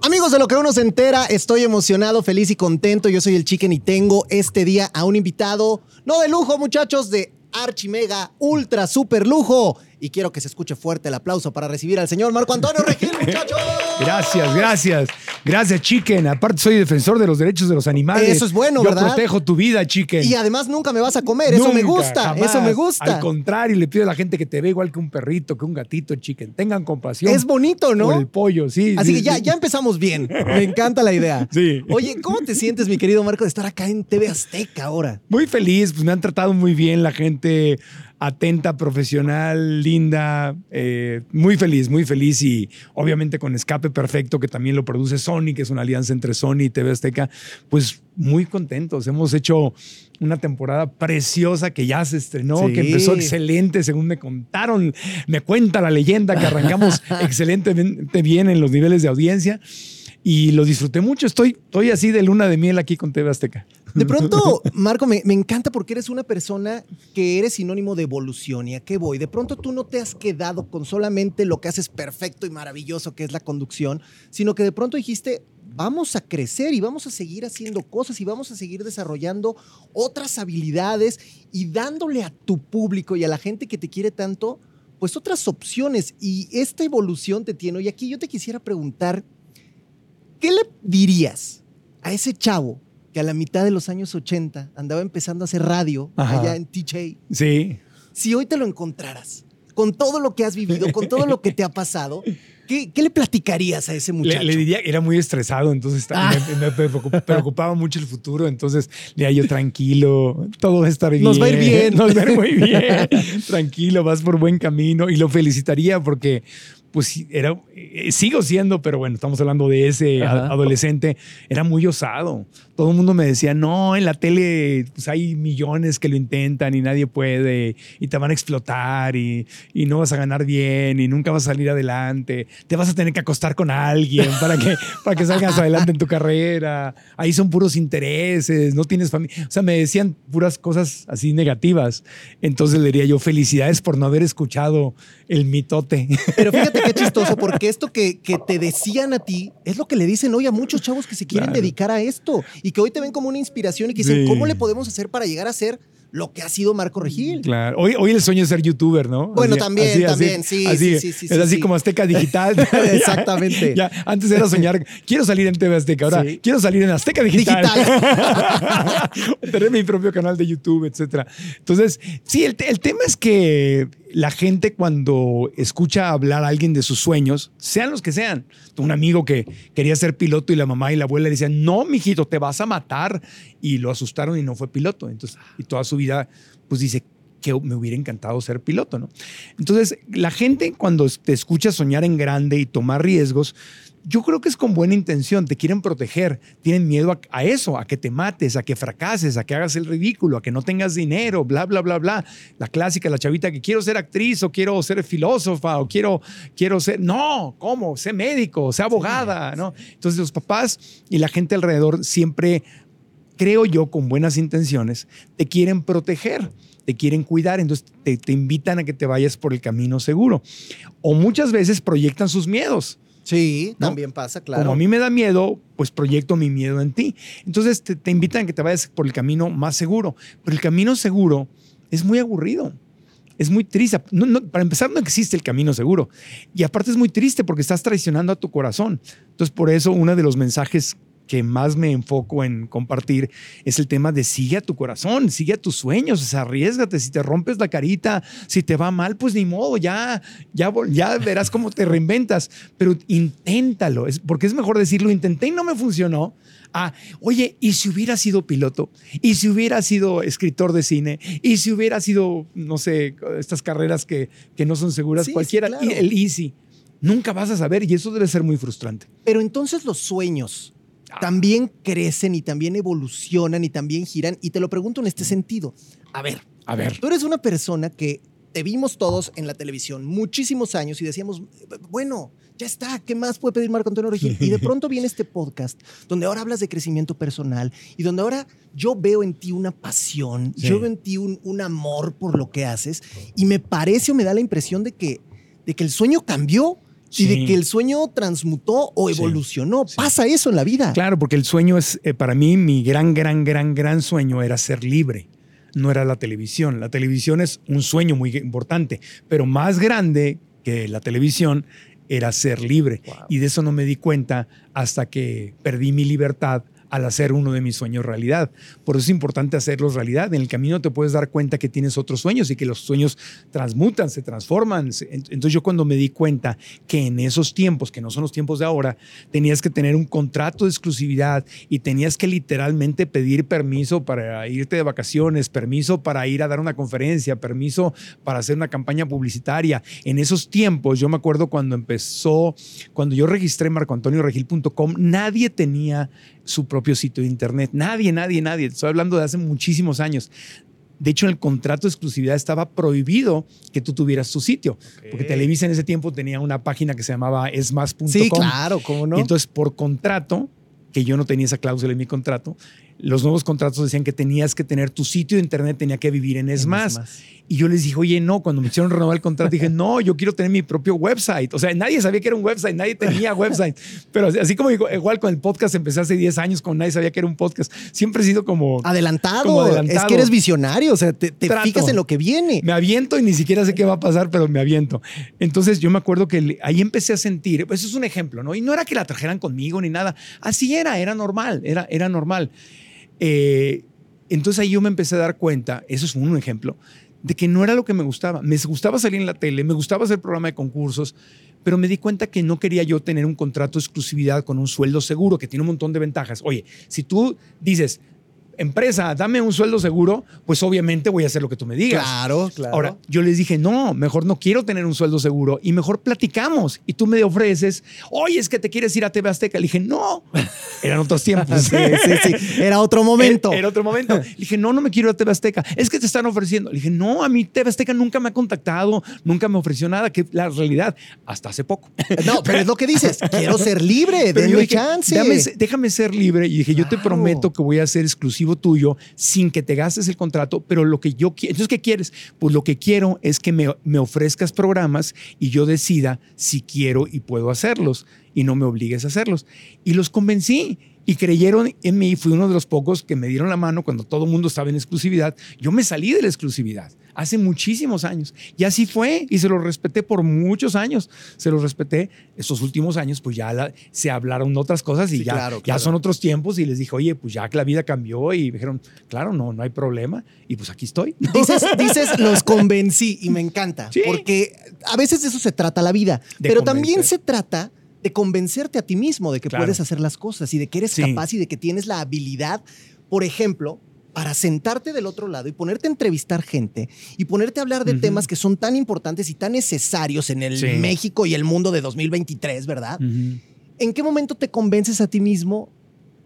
Amigos de lo que uno se entera, estoy emocionado, feliz y contento. Yo soy el Chicken y tengo este día a un invitado, no de lujo, muchachos, de archimega, ultra, super lujo. Y quiero que se escuche fuerte el aplauso para recibir al señor Marco Antonio Regil, muchachos. Gracias, gracias. Gracias, Chicken. Aparte, soy defensor de los derechos de los animales. Eso es bueno, Yo ¿verdad? protejo tu vida, Chicken. Y además nunca me vas a comer, eso me gusta, jamás. eso me gusta. Al contrario, le pido a la gente que te ve igual que un perrito, que un gatito, Chicken. Tengan compasión. Es bonito, ¿no? Por el pollo, sí. Así sí, que ya, sí. ya empezamos bien. Me encanta la idea. Sí. Oye, ¿cómo te sientes, mi querido Marco, de estar acá en TV Azteca ahora? Muy feliz, pues me han tratado muy bien la gente atenta, profesional, linda, eh, muy feliz, muy feliz y obviamente con Escape Perfecto, que también lo produce Sony, que es una alianza entre Sony y TV Azteca, pues muy contentos. Hemos hecho una temporada preciosa que ya se estrenó, Sí. que empezó excelente, según me contaron, me cuenta la leyenda que arrancamos excelentemente bien en los niveles de audiencia. Y lo disfruté mucho. Estoy, estoy así de luna de miel aquí con TV Azteca. De pronto, Marco, me, encanta porque eres una persona que eres sinónimo de evolución. ¿Y a qué voy? De pronto tú no te has quedado con solamente lo que haces perfecto y maravilloso, que es la conducción, sino que de pronto dijiste, vamos a crecer y vamos a seguir haciendo cosas y vamos a seguir desarrollando otras habilidades y dándole a tu público y a la gente que te quiere tanto, pues otras opciones. Y esta evolución te tiene. Y aquí yo te quisiera preguntar, ¿qué le dirías a ese chavo que a la mitad de los años 80 andaba empezando a hacer radio Ajá. allá en TJ? Sí. Si hoy te lo encontraras, con todo lo que has vivido, con todo lo que te ha pasado, ¿qué, qué le platicarías a ese muchacho? Le, le diría, era muy estresado, entonces Ah. me, me preocup- preocupaba mucho el futuro, entonces le diría yo tranquilo, todo va a estar bien. Nos va a ir bien. Nos va a ir muy bien, tranquilo, vas por buen camino y lo felicitaría porque pues era, eh, sigo siendo, pero bueno, estamos hablando de ese Ajá. adolescente, era muy osado. Todo el mundo me decía, no, en la tele pues hay millones que lo intentan y nadie puede y te van a explotar y, y no vas a ganar bien y nunca vas a salir adelante. Te vas a tener que acostar con alguien para que, para que salgas adelante en tu carrera. Ahí son puros intereses, no tienes familia. O sea, me decían puras cosas así negativas. Entonces le diría yo, felicidades por no haber escuchado el mitote. Pero fíjate qué chistoso, porque esto que, que te decían a ti es lo que le dicen hoy a muchos chavos que se quieren Claro. dedicar a esto y que hoy te ven como una inspiración y que dicen, Sí. ¿cómo le podemos hacer para llegar a ser lo que ha sido Marco Regil? Claro. Hoy, hoy el sueño es ser youtuber, ¿no? Bueno, también, también, sí, así, sí, sí, sí, Es así sí. como Azteca Digital. Exactamente. Ya, antes era soñar, quiero salir en TV Azteca, ahora quiero salir en Azteca Digital. Digital. Tener mi propio canal de YouTube, etcétera. Entonces, sí, el, el tema es que la gente cuando escucha hablar a alguien de sus sueños, sean los que sean, un amigo que quería ser piloto y la mamá y la abuela le decían, no, mijito, te vas a matar. Y lo asustaron y no fue piloto. Entonces, y toda su vida, pues dice, que me hubiera encantado ser piloto, ¿no? Entonces, la gente cuando te escucha soñar en grande y tomar riesgos, yo creo que es con buena intención, te quieren proteger, tienen miedo a, a eso, a que te mates, a que fracases, a que hagas el ridículo, a que no tengas dinero, bla, bla, bla, bla. La clásica, la chavita que quiero ser actriz o quiero ser filósofa o quiero, quiero ser... No, ¿cómo? Sé médico, sé abogada, ¿no? Entonces los papás y la gente alrededor siempre creo yo, con buenas intenciones, te quieren proteger, te quieren cuidar, entonces te, te invitan a que te vayas por el camino seguro. O muchas veces proyectan sus miedos. Sí, ¿No? también pasa, claro. Como a mí me da miedo, pues proyecto mi miedo en ti. Entonces te, te invitan a que te vayas por el camino más seguro. Pero el camino seguro es muy aburrido. Es muy triste. No- no- para empezar, no existe el camino seguro. Y aparte es muy triste porque estás traicionando a tu corazón. Entonces, por eso uno de los mensajes que más me enfoco en compartir es el tema de sigue a tu corazón, sigue a tus sueños, o sea, arriesgate, si te rompes la carita, si te va mal, pues ni modo, ya, ya, ya verás cómo te reinventas, pero inténtalo, es, porque es mejor decirlo, intenté y no me funcionó. Ah, oye, ¿y si hubiera sido piloto? ¿Y si hubiera sido escritor de cine? ¿Y si hubiera sido, no sé, estas carreras que, que no son seguras? Sí, sí, cualquiera, claro. el easy. Nunca vas a saber y eso debe ser muy frustrante. Pero entonces los sueños. También crecen y también evolucionan y también giran. Y te lo pregunto en este sentido. A ver, A ver. tú eres una persona que te vimos todos en la televisión muchísimos años y decíamos, bueno, ya está, ¿qué más puede pedir Marco Antonio Regil? Y de pronto viene este podcast donde ahora hablas de crecimiento personal y donde ahora yo veo en ti una pasión, Sí. yo veo en ti un, un amor por lo que haces y me parece o me da la impresión de que, de que el sueño cambió y de que el sueño transmutó o evolucionó. Pasa eso en la vida. Claro, porque el sueño es, eh, para mí, mi gran, gran, gran, gran sueño era ser libre. No era la televisión. La televisión es un sueño muy importante, pero más grande que la televisión era ser libre. Y de eso no me di cuenta hasta que perdí mi libertad al hacer uno de mis sueños realidad. Por eso es importante hacerlos realidad. En el camino te puedes dar cuenta que tienes otros sueños y que los sueños transmutan, se transforman. Entonces yo cuando me di cuenta que en esos tiempos, que no son los tiempos de ahora, tenías que tener un contrato de exclusividad y tenías que literalmente pedir permiso para irte de vacaciones, permiso para ir a dar una conferencia, permiso para hacer una campaña publicitaria. En esos tiempos, yo me acuerdo cuando empezó, cuando yo registré marcoantonioregil.com, nadie tenía su propio sitio de internet. Nadie, nadie, nadie. Estoy hablando de hace muchísimos años. De hecho, en el contrato de exclusividad estaba prohibido que tú tuvieras tu sitio, porque Televisa en ese tiempo tenía una página que se llamaba esmas.com. Sí, claro, cómo no. Y entonces, por contrato, que yo no tenía esa cláusula en mi contrato, los nuevos contratos decían que tenías que tener tu sitio de internet, tenía que vivir en ESMAS. Y yo les dije, oye, no, cuando me hicieron renovar el contrato, dije, no, yo quiero tener mi propio website. O sea, nadie sabía que era un website, nadie tenía website. Pero así como igual con el podcast empecé hace 10 años, con nadie sabía que era un podcast. Siempre he sido como adelantado. Es que eres visionario, o sea, te, fijas en lo que viene. Me aviento y ni siquiera sé qué va a pasar, pero me aviento. Entonces yo me acuerdo que ahí empecé a sentir, eso es un ejemplo, ¿no? Y no era que la trajeran conmigo ni nada, así era, era normal, era, era normal. Eh, entonces ahí yo me empecé a dar cuenta, eso es un ejemplo, de que no era lo que me gustaba. Me gustaba salir en la tele, me gustaba hacer programa de concursos, pero me di cuenta que no quería yo tener un contrato de exclusividad con un sueldo seguro, que tiene un montón de ventajas. Oye, si tú dices, empresa, dame un sueldo seguro, pues obviamente voy a hacer lo que tú me digas. Claro, claro. Ahora, yo les dije, no, mejor no quiero tener un sueldo seguro y mejor platicamos. Y tú me ofreces, oye, es que te quieres ir a TV Azteca. Le dije, no, eran otros tiempos. sí, sí, sí. Era otro momento. Era, otro momento. Le dije, no, no me quiero ir a TV Azteca. Es que te están ofreciendo. Le dije, no, a mí TV Azteca nunca me ha contactado, nunca me ofreció nada, que la realidad, hasta hace poco. No, pero es lo que dices, quiero ser libre, denme chance. déjame ser libre. Y dije, yo te prometo que voy a ser exclusivo tuyo sin que te gastes el contrato, pero lo que yo quiero, entonces, ¿qué quieres? Pues lo que quiero es que me, me ofrezcas programas y yo decida si quiero y puedo hacerlos y no me obligues a hacerlos. Y los convencí y creyeron en mí. Fui uno de los pocos que me dieron la mano cuando todo el mundo estaba en exclusividad. Yo me salí de la exclusividad hace muchísimos años. Y así fue, y se lo respeté por muchos años. Se lo respeté. Estos últimos años, pues ya se hablaron otras cosas y ya, ya son otros tiempos. Y les dije, oye, pues ya que la vida cambió. Y me dijeron, claro, no, no hay problema. Y pues aquí estoy. Dices, dices los convencí y me encanta. Porque a veces de eso se trata la vida. pero también se trata de convencerte a ti mismo de que puedes hacer las cosas y de que eres capaz y de que tienes la habilidad, por ejemplo, para sentarte del otro lado y ponerte a entrevistar gente y ponerte a hablar de temas que son tan importantes y tan necesarios en el México y el mundo de 2023, ¿verdad? ¿En qué momento te convences a ti mismo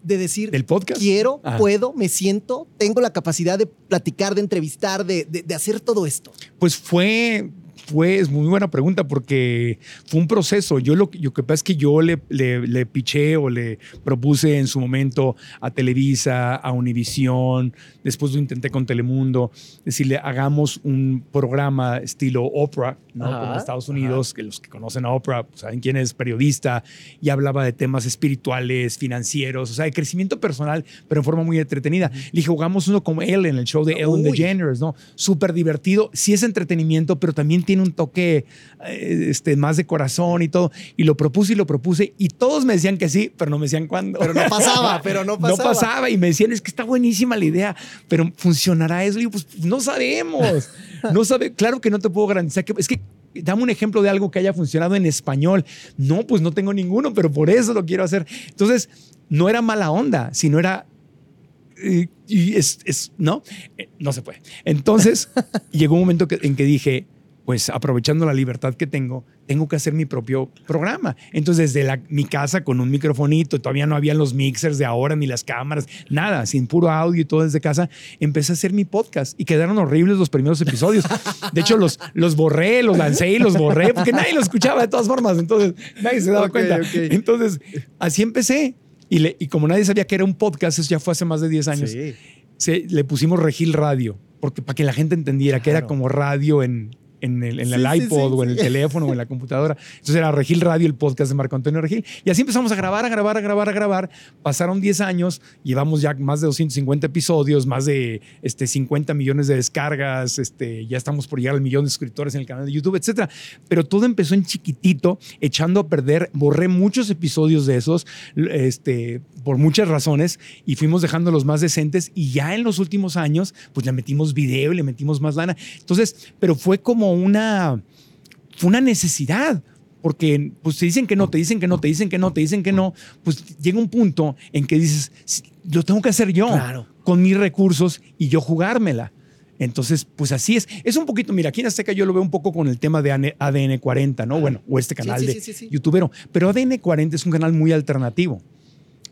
de decir, ¿Del podcast? quiero, puedo, me siento, tengo la capacidad de platicar, de entrevistar, de, de hacer todo esto? Pues fue fue, es muy buena pregunta porque fue un proceso. Yo lo, que pasa es que yo le, le, piché o le propuse en su momento a Televisa, a Univisión, después lo intenté con Telemundo, decirle, hagamos un programa estilo Oprah, ¿no? Como en Estados Unidos, que los que conocen a Oprah pues, saben quién es periodista y hablaba de temas espirituales, financieros, o sea, de crecimiento personal, pero en forma muy entretenida. Le dije, hagamos uno como él en el show de Ellen DeGeneres, ¿no? Súper divertido. Sí es entretenimiento, pero también tiene un toque eh, este, más de corazón y todo. Y lo propuse y lo propuse y todos me decían que sí, pero no me decían cuándo. Pero no pasaba, pero no pasaba. No pasaba y me decían, es que está buenísima la idea, pero ¿funcionará eso? Y yo, pues no sabemos. No sabe, claro que no te puedo garantizar que es que dame un ejemplo de algo que haya funcionado en español. No, pues no tengo ninguno, pero por eso lo quiero hacer. Entonces, no era mala onda, sino era eh, y es, es, no, eh, no se puede. Entonces llegó un momento en que dije, pues aprovechando la libertad que tengo, tengo que hacer mi propio programa. Entonces, desde mi casa con un microfonito, todavía no habían los mixers de ahora ni las cámaras, nada, sin puro audio y todo desde casa, empecé a hacer mi podcast y quedaron horribles los primeros episodios. De hecho, los, los borré, los lancé y los borré porque nadie lo escuchaba de todas formas, entonces nadie se daba cuenta. Entonces, así empecé. Y, y, como nadie sabía que era un podcast, eso ya fue hace más de 10 años, se, le pusimos Regil Radio, porque para que la gente entendiera que era como radio en, en el, en el Sí, sí, iPod sí, o en el teléfono o en la computadora. Entonces era Regil Radio, el podcast de Marco Antonio Regil. Y así empezamos a grabar, a grabar, a grabar, a grabar. Pasaron 10 años, llevamos ya más de 250 episodios, más de este, 50 millones de descargas, este, ya estamos por llegar al millón de suscriptores en el canal de YouTube, etcétera. Pero todo empezó en chiquitito, echando a perder. Borré muchos episodios de esos este, por muchas razones y fuimos dejando los más decentes. Y ya en los últimos años, pues le metimos video y le metimos más lana. Entonces, pero fue como una, fue una necesidad. Porque pues te dicen que no, te dicen que no, te dicen que no, te dicen que no. Pues llega un punto en que dices, "Sí, lo tengo que hacer yo Claro. con mis recursos y yo jugármela. Entonces, pues así es. Es un poquito, mira, aquí en Azteca yo lo veo un poco con el tema de ADN 40, ¿no? Bueno, o este canal sí, de sí, sí, sí. youtubero. Pero ADN 40 es un canal muy alternativo,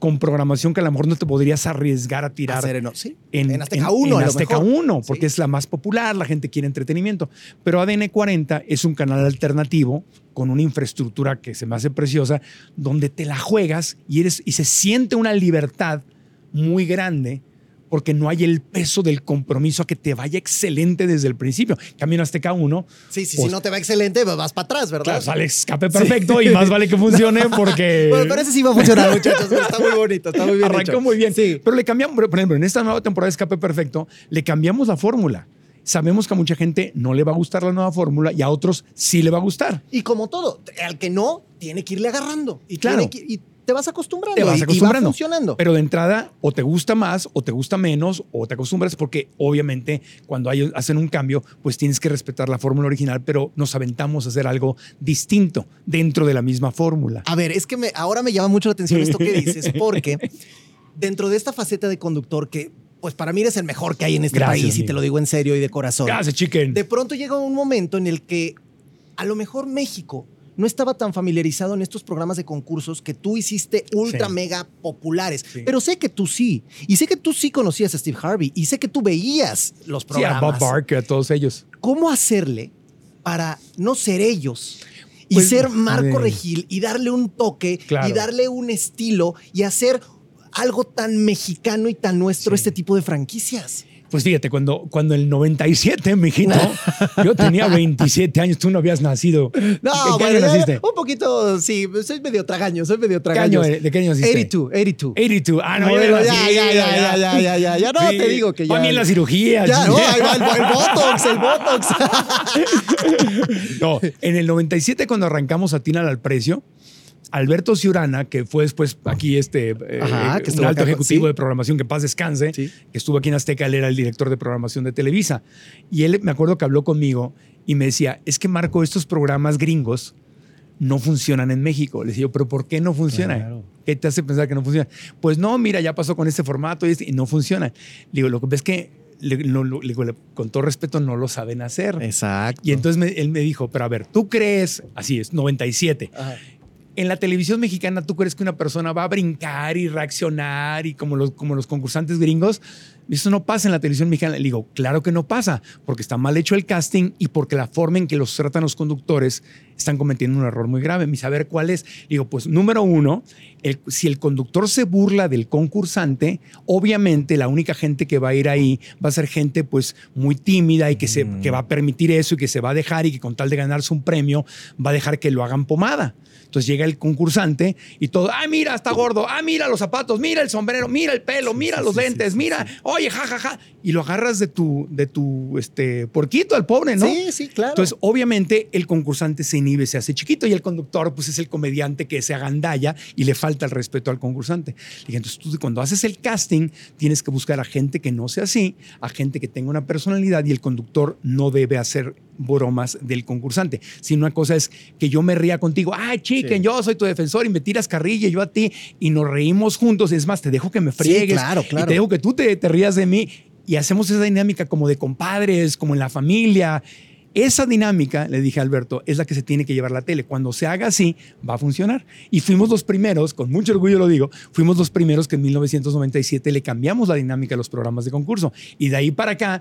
con programación que a lo mejor no te podrías arriesgar a tirar Hacer en, sí. en, en Azteca 1. en a lo Azteca mejor. 1, porque Sí. es la más popular, la gente quiere entretenimiento. Pero ADN 40 es un canal alternativo con una infraestructura que se me hace preciosa, donde te la juegas y, eres, y se siente una libertad muy grande porque no hay el peso del compromiso a que te vaya excelente desde el principio. Camino Azteca 1, Sí, sí, Pues- si no te va excelente, vas para atrás, ¿verdad? claro, sale escape perfecto y más vale que funcione porque... Bueno, pero ese sí va a funcionar, muchachos. Está muy bonito, está muy bien. Arrancó hecho. muy bien. Sí. Pero le cambiamos, por ejemplo, en esta nueva temporada de Escape Perfecto, le cambiamos la fórmula. Sabemos que a mucha gente no le va a gustar la nueva fórmula y a otros sí le va a gustar. Y como todo, al que no, tiene que irle agarrando. Y, Claro. tiene que- y te vas acostumbrando. Te vas y- acostumbrando. Y va funcionando. Pero de entrada, o te gusta más, o te gusta menos, o te acostumbras, porque obviamente cuando hay- hacen un cambio, pues tienes que respetar la fórmula original, pero nos aventamos a hacer algo distinto dentro de la misma fórmula. A ver, es que me, ahora me llama mucho la atención esto que dices, porque dentro de esta faceta de conductor que, pues para mí eres el mejor que hay en este Gracias, país y amigo. te lo digo en serio y de corazón. Gracias, chicken. De pronto llega un momento en el que a lo mejor México no estaba tan familiarizado en estos programas de concursos que tú hiciste ultra Sí. mega populares. Sí. Pero sé que tú sí. Y sé que tú sí conocías a Steve Harvey. Y sé que tú veías los Sí, a programas. Bob Barker, a todos ellos. ¿Cómo hacerle para no ser ellos? Y Pues, ser Marco Regil y darle un toque Claro. y darle un estilo y hacer algo tan mexicano y tan nuestro este tipo de franquicias. Pues fíjate, cuando, cuando el 97, mijito, yo tenía 27 años, tú no habías nacido. No, ¿En qué bueno, año naciste? un poquito, sí, soy medio tragaño, soy medio ¿Qué tragaño. año, ¿De qué año naciste? 82, 82. 82. Ah, no, Modelo, ya, ya, nací, ya, ya, ya, ya, ya, ya, ya, no, te digo que ya- También la cirugía. Ya, no, ahí va el, el Botox, el Botox. No, en el 97 cuando arrancamos Atina al precio, Alberto Ciurana, que fue después aquí este eh, Ajá, que un alto acá, ejecutivo sí. de programación, que paz descanse, Sí. que estuvo aquí en Azteca, él era el director de programación de Televisa. Y él me acuerdo que habló conmigo y me decía, es que Marco, estos programas gringos no funcionan en México. Le decía yo, pero ¿por qué no funcionan? Claro. ¿Qué te hace pensar que no funciona? Pues no, mira, ya pasó con este formato y, este- y no funciona. Le digo, lo que ves que, le- no, lo- le digo, le- con todo respeto, no lo saben hacer. Exacto. Y entonces me- él me dijo, pero a ver, ¿tú crees? Así es, 97. Ajá. En la televisión mexicana, ¿tú crees que una persona va a brincar y reaccionar y como los, como los concursantes gringos? Eso no pasa en la televisión mexicana. Le digo, claro que no pasa, porque está mal hecho el casting y porque la forma en que los tratan los conductores están cometiendo un error muy grave. Mi saber cuál es. Digo, pues número uno, el- si el conductor se burla del concursante, obviamente la única gente que va a ir ahí va a ser gente pues muy tímida y que, se, que va a permitir eso y que se va a dejar y que con tal de ganarse un premio va a dejar que lo hagan pomada. Entonces llega el concursante y todo, ah, mira, está gordo, ah, mira los zapatos, mira el sombrero, mira el pelo, mira los lentes, mira, oye, ja, ja, ja. Y lo agarras de tu, de tu, este, porquito al pobre, ¿no? Sí, sí, claro. Entonces, obviamente, el concursante se inhibe, se hace chiquito y el conductor, pues es el comediante que se agandalla y le falta el respeto al concursante. Le dije, entonces, tú cuando haces el casting, tienes que buscar a gente que no sea así, a gente que tenga una personalidad y el conductor no debe hacer bromas del concursante. Si una cosa es que yo me ría contigo, ay, chicken, Sí. yo soy tu defensor y me tiras carrilla, yo a ti, y nos reímos juntos. Es más, te dejo que me friegues claro, y claro. te dejo que tú te, te rías de mí y hacemos esa dinámica como de compadres, como en la familia. Esa dinámica, le dije a Alberto, es la que se tiene que llevar la tele. Cuando se haga así, va a funcionar. Y fuimos los primeros, con mucho orgullo lo digo, fuimos los primeros que en 1997 le cambiamos la dinámica a los programas de concurso. Y de ahí para acá,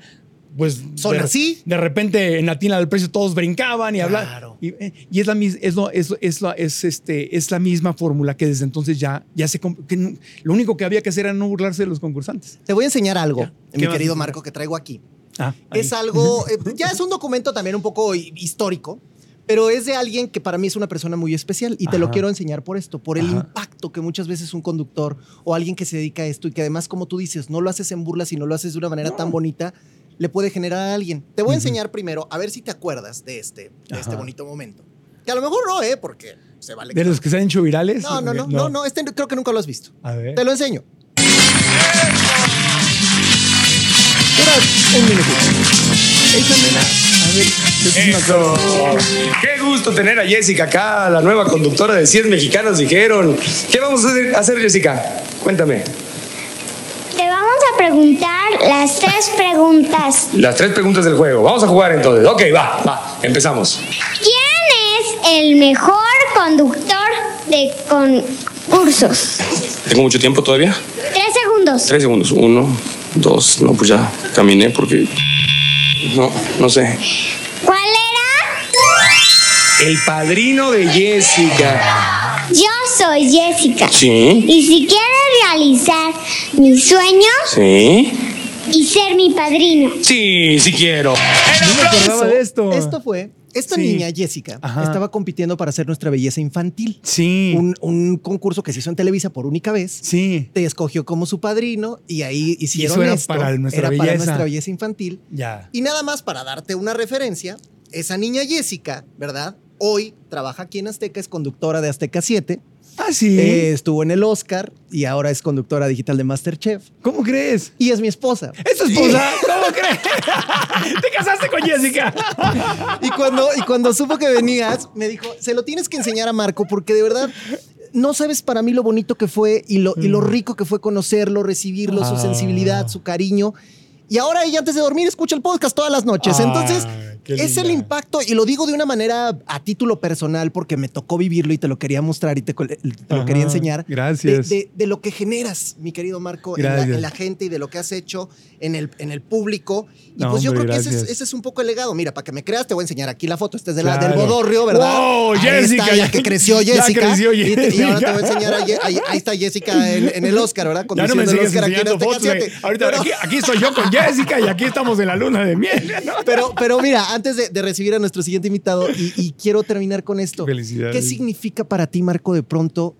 pues... Son de, así. De repente en Latina del Precio todos brincaban y hablaban. Claro. Y, eh, y es, la, es, lo- es, es, la- es, este, es la misma fórmula que desde entonces ya, ya se... que lo único que había que hacer era no burlarse de los concursantes. Te voy a enseñar algo, Ya. ¿Qué mi querido? Marco, que traigo aquí. Ah, es algo, eh, ya es un documento también un poco hi- histórico, pero es de alguien que para mí es una persona muy especial y te lo quiero enseñar por esto, por el Ajá. impacto que muchas veces un conductor o alguien que se dedica a esto y que además, como tú dices, no lo haces en burla, sino lo haces de una manera tan bonita, le puede generar a alguien. Te voy a enseñar primero, a ver si te acuerdas de este, de este bonito momento. Que a lo mejor no, ¿eh? Porque se vale. ¿De que los que se han hecho virales? no, no, no, no, no, este creo que nunca lo has visto. A ver. Te lo enseño. Un minutito. Esa nena. A ver. Eso. Qué gusto tener a Jessica acá, la nueva conductora de 100 mexicanos dijeron. ¿Qué vamos a hacer, hacer, Jessica? Cuéntame. Te vamos a preguntar las tres preguntas. Las tres preguntas del juego. Vamos a jugar entonces. Ok, va, va. Empezamos. ¿Quién es el mejor conductor de concursos? ¿Tengo mucho tiempo todavía? Tres segundos. Tres segundos. Uno, dos. No, pues ya caminé porque. No, no sé. ¿Cuál era? El padrino de Jessica. Yo soy Jessica. Sí, Y si quieres realizar mi sueño sí. y ser mi padrino. Sí, sí quiero. No me acordaba de esto. Esto fue, esta Sí. niña, Jessica, Ajá. estaba compitiendo para hacer nuestra belleza infantil. Sí. Un, un concurso que se hizo en Televisa por única vez. Sí. Te escogió como su padrino y ahí hicieron eso era esto. para nuestra Era para nuestra belleza infantil. Ya. Y nada más para darte una referencia, esa niña Jessica, ¿verdad? Hoy trabaja aquí en Azteca, es conductora de Azteca 7, Ah, sí. eh, estuvo en el Oscar y ahora es conductora digital de Masterchef. ¿Cómo crees? Y es mi esposa. ¿Es tu esposa? ¿Cómo crees? ¿Te casaste con Jessica? Y cuando, y cuando supo que venías, me dijo, se lo tienes que enseñar a Marco porque de verdad no sabes para mí lo bonito que fue y lo, y lo rico que fue conocerlo, recibirlo, su Mm. Ah. sensibilidad, su cariño. Y ahora ella antes de dormir escucha el podcast todas las noches. Ah, Entonces, qué es el impacto, y lo digo de una manera a título personal porque me tocó vivirlo y te lo quería mostrar y te, te lo Ajá, quería enseñar. gracias. De, de- de lo que generas, mi querido Marco, en la, Gracias. en la gente y de lo que has hecho en el, en el público. Y No, pues yo hombre, creo que ese es, gracias. ese es un poco el legado. Mira, para que me creas, te voy a enseñar aquí la foto. Este es de la, Claro. del Bodorrio, ¿verdad? ¡Wow, Ahí Jessica! está, ya que creció Ya Jessica. creció Y, te- y ahora te voy a Jessica. enseñar. a Ye- ahí, ahí está Jessica en, en el Oscar, ¿verdad? Ya no me el Oscar aquí en Azteca fotos. güey. 7. Ahorita Pero- aquí, aquí estoy yo con Jessica y aquí estamos en la luna de miel. ¿no? Pero, pero mira, antes de, de recibir a nuestro siguiente invitado, y, y quiero terminar con esto. Felicidades. ¿Qué significa para ti, Marco, de pronto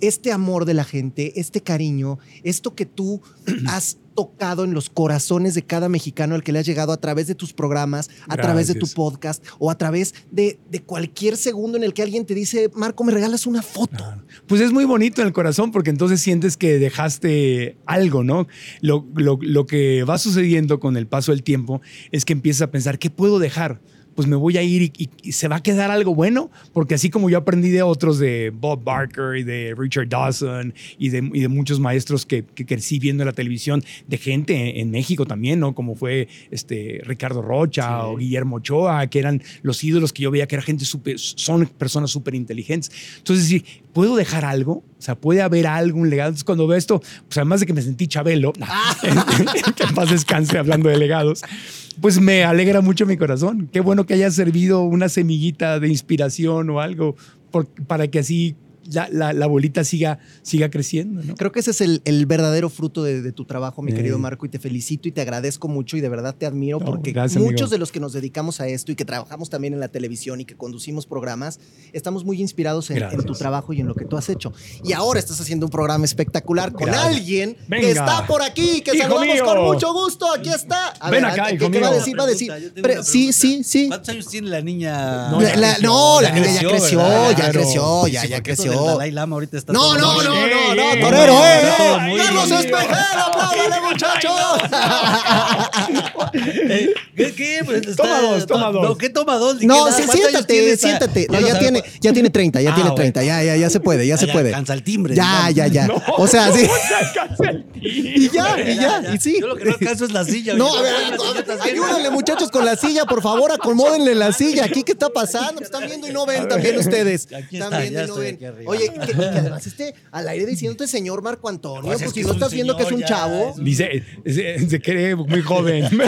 este amor de la gente, este cariño, esto que tú has tocado en los corazones de cada mexicano al que le has llegado a través de tus programas, a través de tu podcast o a través de, de cualquier segundo en el que alguien te dice, Marco, me regalas una foto? Pues es muy bonito en el corazón porque entonces sientes que dejaste algo, ¿no? Lo, lo- lo que va sucediendo con el paso del tiempo es que empiezas a pensar, ¿qué puedo dejar? Pues me voy a ir y, y- y se va a quedar algo bueno, porque así como yo aprendí de otros, de Bob Barker y de Richard Dawson y de, y de muchos maestros que, que crecí viendo en la televisión, de gente en, en México también, ¿no? Como fue este, Ricardo Rocha o Guillermo Ochoa, que eran los ídolos que yo veía que era gente súper, son personas súper inteligentes. Entonces, sí, ¿puedo dejar algo? O sea, ¿puede haber algo, un legado? Entonces, cuando veo esto, pues además de que me sentí Chabelo, que en paz descanse hablando de legados, pues me alegra mucho mi corazón. Qué bueno que haya servido una semillita de inspiración o algo por- para que así la, la, la bolita siga, siga creciendo, ¿no? Creo que ese es el, el verdadero fruto de, de tu trabajo, mi Eh. querido Marco, y te felicito y te agradezco mucho y de verdad te admiro No, porque gracias, muchos amigo. de los que nos dedicamos a esto y que trabajamos también en la televisión y que conducimos programas, estamos muy inspirados en, en tu trabajo y en lo que tú has hecho. Y ahora estás haciendo un programa espectacular con Gracias. alguien que está por aquí, que Hijo saludamos mío. con mucho gusto. Aquí está. A Ven ver, acá, ¿qué- hijo ¿qué, va a decir? Va a decir. Pre- sí, sí, sí. ¿Cuántos años tiene la niña? No, La- la- no, niña ya creció, ya creció, ya, creció. Del Dalai Lama ahorita está No, todo no, no, no, no, Eh, torero, ¿eh? muy Carlos. Espejel, apláudale, muchachos. Eh, ¿Qué? Pues Toma dos, toma dos. No, ¿qué toma dos? No, qué nada. sí, ¿Cuántos años siéntate, siéntate. No, ya tiene, ya tiene 30, ya Ah, tiene bueno. 30, ya, ya, ya se puede, ya se Ah, puede. alcanza el timbre. Ya, ya, ya. O sea, sí. El Y ya, y ya, y sí. Yo lo que no alcanzo es la silla. No, a ver, ayúdenle muchachos con la silla, por favor, acomódenle la silla. Aquí, ¿qué está pasando? Pues están viendo y no ven también ustedes. Aquí Están está, viendo ya y no ven. Oye, que, que además esté al aire diciéndote señor Marco Antonio, Pues pues, es si que no es un estás viendo que es un ya, chavo. es Dice, se, se cree muy joven.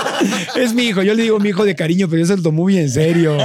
es mi hijo. Yo le digo mi hijo de cariño, pero yo se lo tomo muy en serio.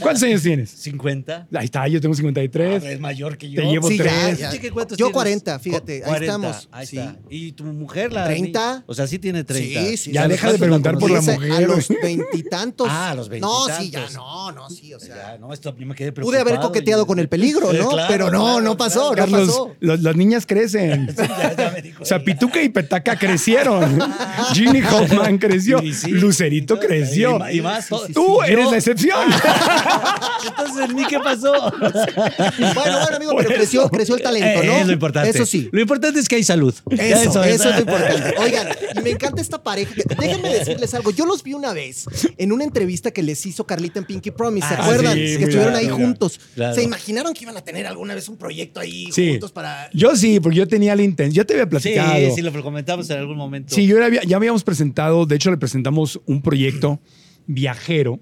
¿Cuántos años tienes? ¿50? Ahí está, yo tengo 53. Ah, es mayor que yo. Te llevo Sí, ya, tres. ya. ¿qué cuántos Yo tienes? 40, fíjate, Cu- ahí 40, estamos, Ahí sí. está. ¿Y tu mujer? La 30. O sea, sí tiene 30. Sí, sí, Ya deja de ¿Cuántos la preguntar por la mujer. A los veintitantos. Ah, a los No, sí, ya, veintitantos. no, no, sí, o sea. Ya, no, esto yo me quedé Pude haber coqueteado y- con el peligro, Sí, ¿no? Claro, Pero no, claro, no pasó, no Carlos, pasó. los- las niñas crecen. Ya, ya me dijo O sea, ella. Pituca y Petaca crecieron. Ginny Hoffman creció. Y sí. Lucerito creció. Y y más, Tú sí, eres yo- la excepción. Entonces, ¿en mí qué pasó? Bueno, bueno, amigo, Por pero creció, eso. creció el talento, Eh, ¿no? Es lo importante. Eso sí. Lo importante es que hay salud. Eso, eso, es lo importante. Oigan, y me encanta esta pareja. Déjenme decirles algo. Yo los vi una vez en una entrevista que les hizo Carlita en Pinky Promise. ¿Se Ah, acuerdan? sí, que estuvieron ahí juntos. claro. ¿Se imaginaron que iban a tener alguna vez un proyecto ahí Sí. juntos para. Yo sí, porque yo tenía la intención. Yo te había Sí, platicado. sí, lo comentamos en algún momento. Sí, yo era- ya habíamos presentado, de hecho le presentamos un proyecto viajero,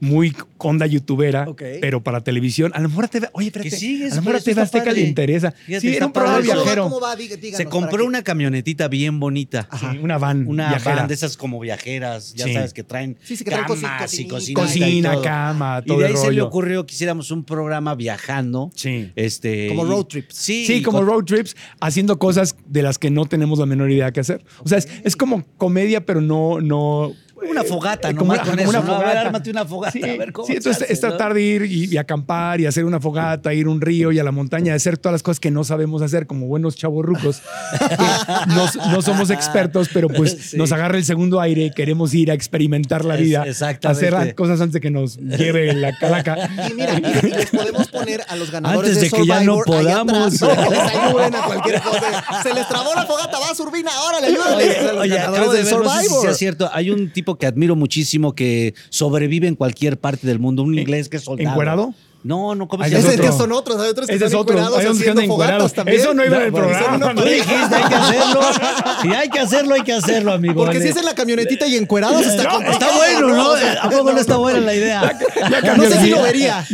muy onda youtubera, pero para televisión. A lo mejor a TV, oye, espérate, Que sí, a lo mejor a eso TV está Azteca le interesa. Fíjate, sí, era un programa padre ¿Cómo va? viajero. ¿Cómo va? Díganos Se compró que- una camionetita bien bonita. Sí, una van Una viajera. van de esas como viajeras, ya Sí. sabes, que traen Sí, sí, que traen camas y cocina. Cocina, y todo. cama, todo Y de el ahí se le ocurrió que hiciéramos un programa viajando. Sí. Este, Como road trips. Sí, Sí, como con- road trips, haciendo cosas de las que no tenemos la menor idea qué hacer. O sea, es, es como comedia, pero no, no. Una fogata, eh, nomás una- con como eso, una ¿no? A ver, fogata. ármate una fogata, Sí, a ver cómo sí, entonces hace, es ¿no? tratar de ir y, y acampar y hacer una fogata, ir a un río y a la montaña, hacer todas las cosas que no sabemos hacer como buenos chavos rucos. no, no somos expertos, pero pues Sí. nos agarra el segundo aire, queremos ir a experimentar la Es- vida, exactamente. hacer las cosas antes de que nos lleve la calaca. Y mira, y les podemos poner a los ganadores Antes de que ya no podamos. atrás para que les ayuden a cualquier cosa. Se les trabó la fogata, va Urbina, ahora le ayudan Oye, oye, de de ver, no sé si sea cierto, hay un tipo que admiro muchísimo que sobrevive en cualquier parte del mundo, un inglés que es soldado. ¿Encuerado? No, no, ¿cómo se llama? Ese son otros, hay otros que están otro. encuerados Hay unos que haciendo fogatas encuerados. también. Eso no iba en el programa. Tú dijiste, hay que hacerlo. Si hay que hacerlo, hay que hacerlo, amigo. Porque vale. si es en la camionetita y encuerados está bueno, ¿no? ¿A poco no está buena la idea? Ya No sé si lo vería.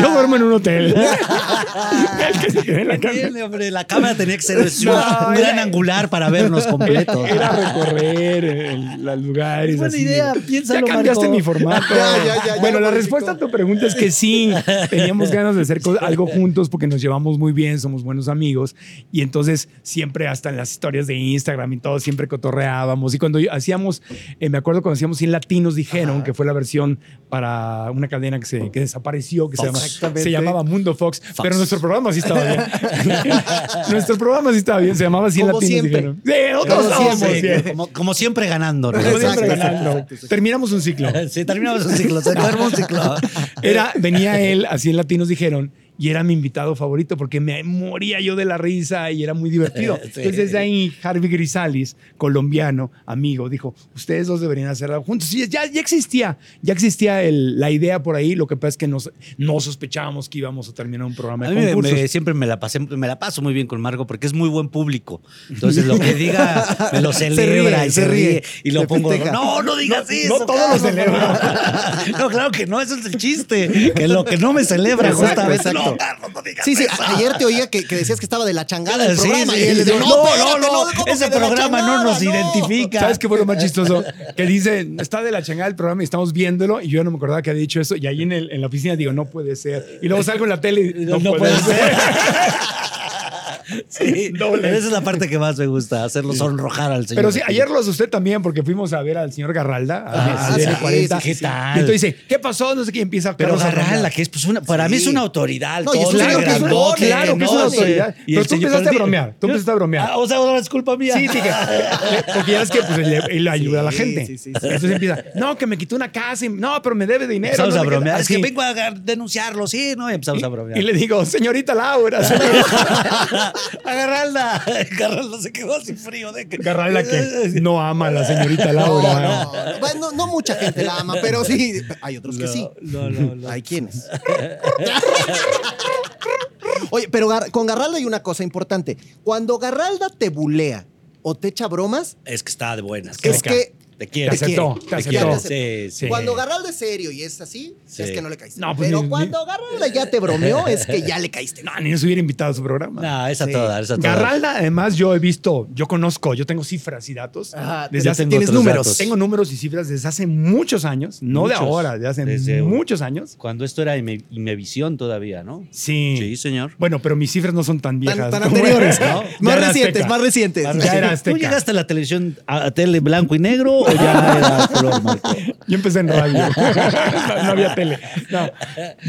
Yo duermo en un hotel. La cámara tenía que ser un gran era- angular para vernos completos. Era recorrer el- los lugares. Es buena así. idea, piénsalo, Ya cambiaste Marco. mi formato. Ya, ya, ya, ya, bueno, la respuesta a tu pregunta es que sí. Teníamos ganas de hacer algo juntos porque nos llevamos muy bien, somos buenos amigos. Y entonces siempre, hasta en las historias de Instagram y todo, siempre cotorreábamos. Y cuando hacíamos, eh, me acuerdo cuando hacíamos 100 Latinos, dijeron que fue la versión para una cadena que, se, que desapareció, que se, llama- se llamaba Mundo Fox. Pero nuestro programa sí estaba bien. nuestro programa sí estaba bien, se llamaba 100 Como Latinos, siempre. dijeron. Sí, nosotros Como siempre. bien. Como, como siempre ganando. ¿no? Como siempre ganando. Terminamos un ciclo. Sí, terminamos un ciclo, se un ciclo. Era, venía él, así en Latinos dijeron, y era mi invitado favorito porque me moría yo de la risa y era muy divertido. Sí. Entonces desde ahí Harvey Grisalis, colombiano, amigo, dijo, ustedes dos deberían hacerlo juntos. Y ya, ya existía, ya existía el- la idea por ahí, lo que pasa es que nos, no sospechábamos que íbamos a terminar un programa A de mí me- concursos. me- siempre me la pasé, me la paso muy bien con Marco porque es muy buen público. Entonces lo que diga me lo celebra ríe, y se se ríe. ríe, y lo pongo. No, no digas No, eso. no todo lo Carlos". celebra. no, claro que no, eso es el chiste. Que lo que no me celebra Exacto, justamente. exacto. No, Carlos, no digas Sí, sí, eso. ayer te oía que, que decías que estaba de la changada el Sí, programa. sí, y él sí. decía, no, no, no, espérate, no, ¿cómo ese programa no changada? nos identifica. ¿Sabes qué fue lo más chistoso? Que dice, está de la chingada el programa y estamos viéndolo y yo no me acordaba que había dicho eso y ahí en, el- en la oficina digo, no puede ser. Y luego salgo en la tele y no, No puede, puede ser. Sí, Doble. pero esa es la parte que más me gusta, hacerlo sonrojar al señor. Pero sí, ayer lo asusté también porque fuimos a ver al señor Garralda, Ah, a sí, DN40. sí, ¿qué tal? Y entonces dice, ¿qué pasó? No sé qué, y empieza Pero Carlos a Garralda, bromear. que es pues una, para mí es una autoridad. No, todo Claro que es una, grandote, claro que es una ¿no? autoridad. Y Pero tú señor- empezaste a bromear, tú empezaste a bromear. Ah, o sea, ahora es culpa mía. Sí, dije, porque ya es que pues, él, él ayuda a la gente. sí, sí, sí. Entonces empieza, no, que me quitó una casa, y, no, pero me debe dinero. Empezamos no a sé qué". bromear. Es que vengo a denunciarlo, sí, ¿no? Y empezamos a bromear. Y le digo, señorita Laura, señorita. A Garralda. Garralda se quedó así frío de que. Garralda que no ama a la señorita Laura. No, no, no. Bueno, no mucha gente la ama, pero sí, hay otros que sí. No, no, no. Hay quienes. Oye, pero con Garralda hay una cosa importante. Cuando Garralda te bulea o te echa bromas, Es que está de buenas. es que te quiere. Te aceptó, te aceptó. Sí, sí. Cuando Garralda es serio y es así, Sí. es que no le caíste. No, pues Pero ni- cuando Garralda ya te bromeó, es que ya le caíste. No, ni nos hubiera invitado a su programa. No, esa Sí. toda, esa toda. Garralda, además, yo he visto, yo conozco, yo tengo cifras y datos. Ajá, desde hace, tienes números. datos. tengo números y cifras desde hace muchos años, no Muchos. de ahora, de hace Desde- muchos años. Cuando esto era Ime- Imevisión todavía, ¿no? Sí. Sí, señor. Bueno, pero mis cifras no son tan viejas. Tan, tan anteriores. ¿no? Más recientes, más recientes. Ya era ¿Tú Azteca. llegaste a la televisión a, a tele blanco y negro o ya era color, Marco? Yo empecé en radio. no, no había tele. No.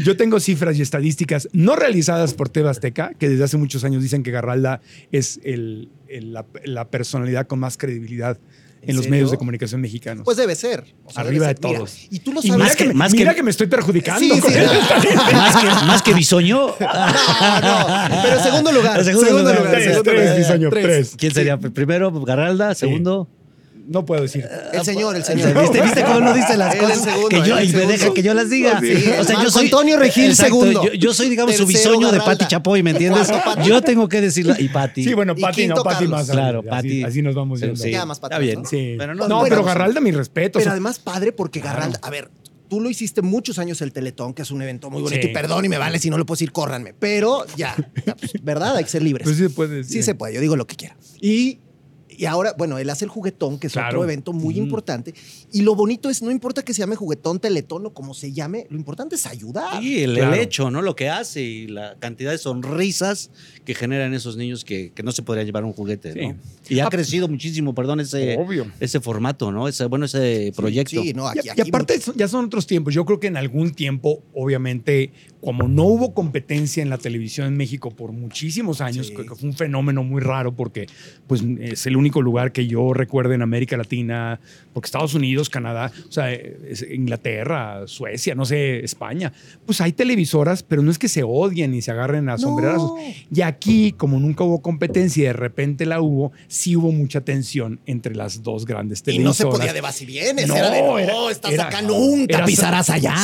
Yo tengo cifras y estadísticas no realizadas por TV Azteca, que desde hace muchos años dicen que Garralda es el- el- la, la personalidad con más credibilidad en, ¿En los medios de comunicación mexicanos. Pues debe ser. O sea, Arriba debe de. Mira, todos. y tú lo Y sabes. mira que, más mira que- que me estoy perjudicando. Sí, con sí, esto. ¿Más que, más que bisoño? No, no. Pero segundo lugar. El segundo lugar. Tres, segundo tres, lugar. Bisoño, tres. ¿Quién sería? Primero, Garralda. Segundo. No puedo decir. El señor, el señor. ¿Viste, ¿Viste cómo no dice las cosas? segundo, que yo, y me deja que yo las diga. Sí, o sea, yo soy Antonio Regil, segundo. Yo, yo soy, digamos, su bisoño de. Pati Chapoy, ¿me entiendes? Cuarto, Pati. Yo tengo que decirla. Y Pati. Sí, bueno, Pati no, Pati Carlos. más. Claro, así, Pati. Así nos vamos yendo. Sí, Ya más para Está bien. atrás, Sí. Pero no, no, pero Garralda, mi respeto. Pero además padre porque Garralda, a ver, tú lo hiciste muchos años el Teletón, que es un evento muy bonito. Sí. Y perdón y me vale si no lo puedo decir, córranme. Pero ya, ya, pues, ¿verdad? Hay que ser libres. pues sí se puede Sí decir. se puede, yo digo lo que quiera. Y, y ahora, bueno, él hace el juguetón, que es Claro. otro evento muy importante. Y lo bonito es, no importa que se llame juguetón, teletón o como se llame, lo importante es ayudar. Sí, el, hecho, ¿no? Lo que hace y la cantidad de sonrisas que generan esos niños que, que no se podrían llevar un juguete, Sí. ¿no? Y ha crecido muchísimo, perdón, ese, Obvio. ese formato, ¿no? Ese, bueno, ese proyecto. Sí, no, Y, aquí, y aparte mucho. ya son otros tiempos. Yo creo que en algún tiempo, obviamente, como no hubo competencia en la televisión en México por muchísimos años, Sí. que que fue un fenómeno muy raro porque pues, es el único lugar que yo recuerdo en América Latina, porque Estados Unidos, Canadá, o sea, Inglaterra, Suecia, no sé, España, pues hay televisoras, pero no es que se odien ni se agarren a No. sombrerazos. Y aquí, como nunca hubo competencia y de repente la hubo, sí hubo mucha tensión entre las dos grandes Y no televisoras. se podía de vas y vienes. No, era de, no, estás era- acá, nunca era pisarás allá.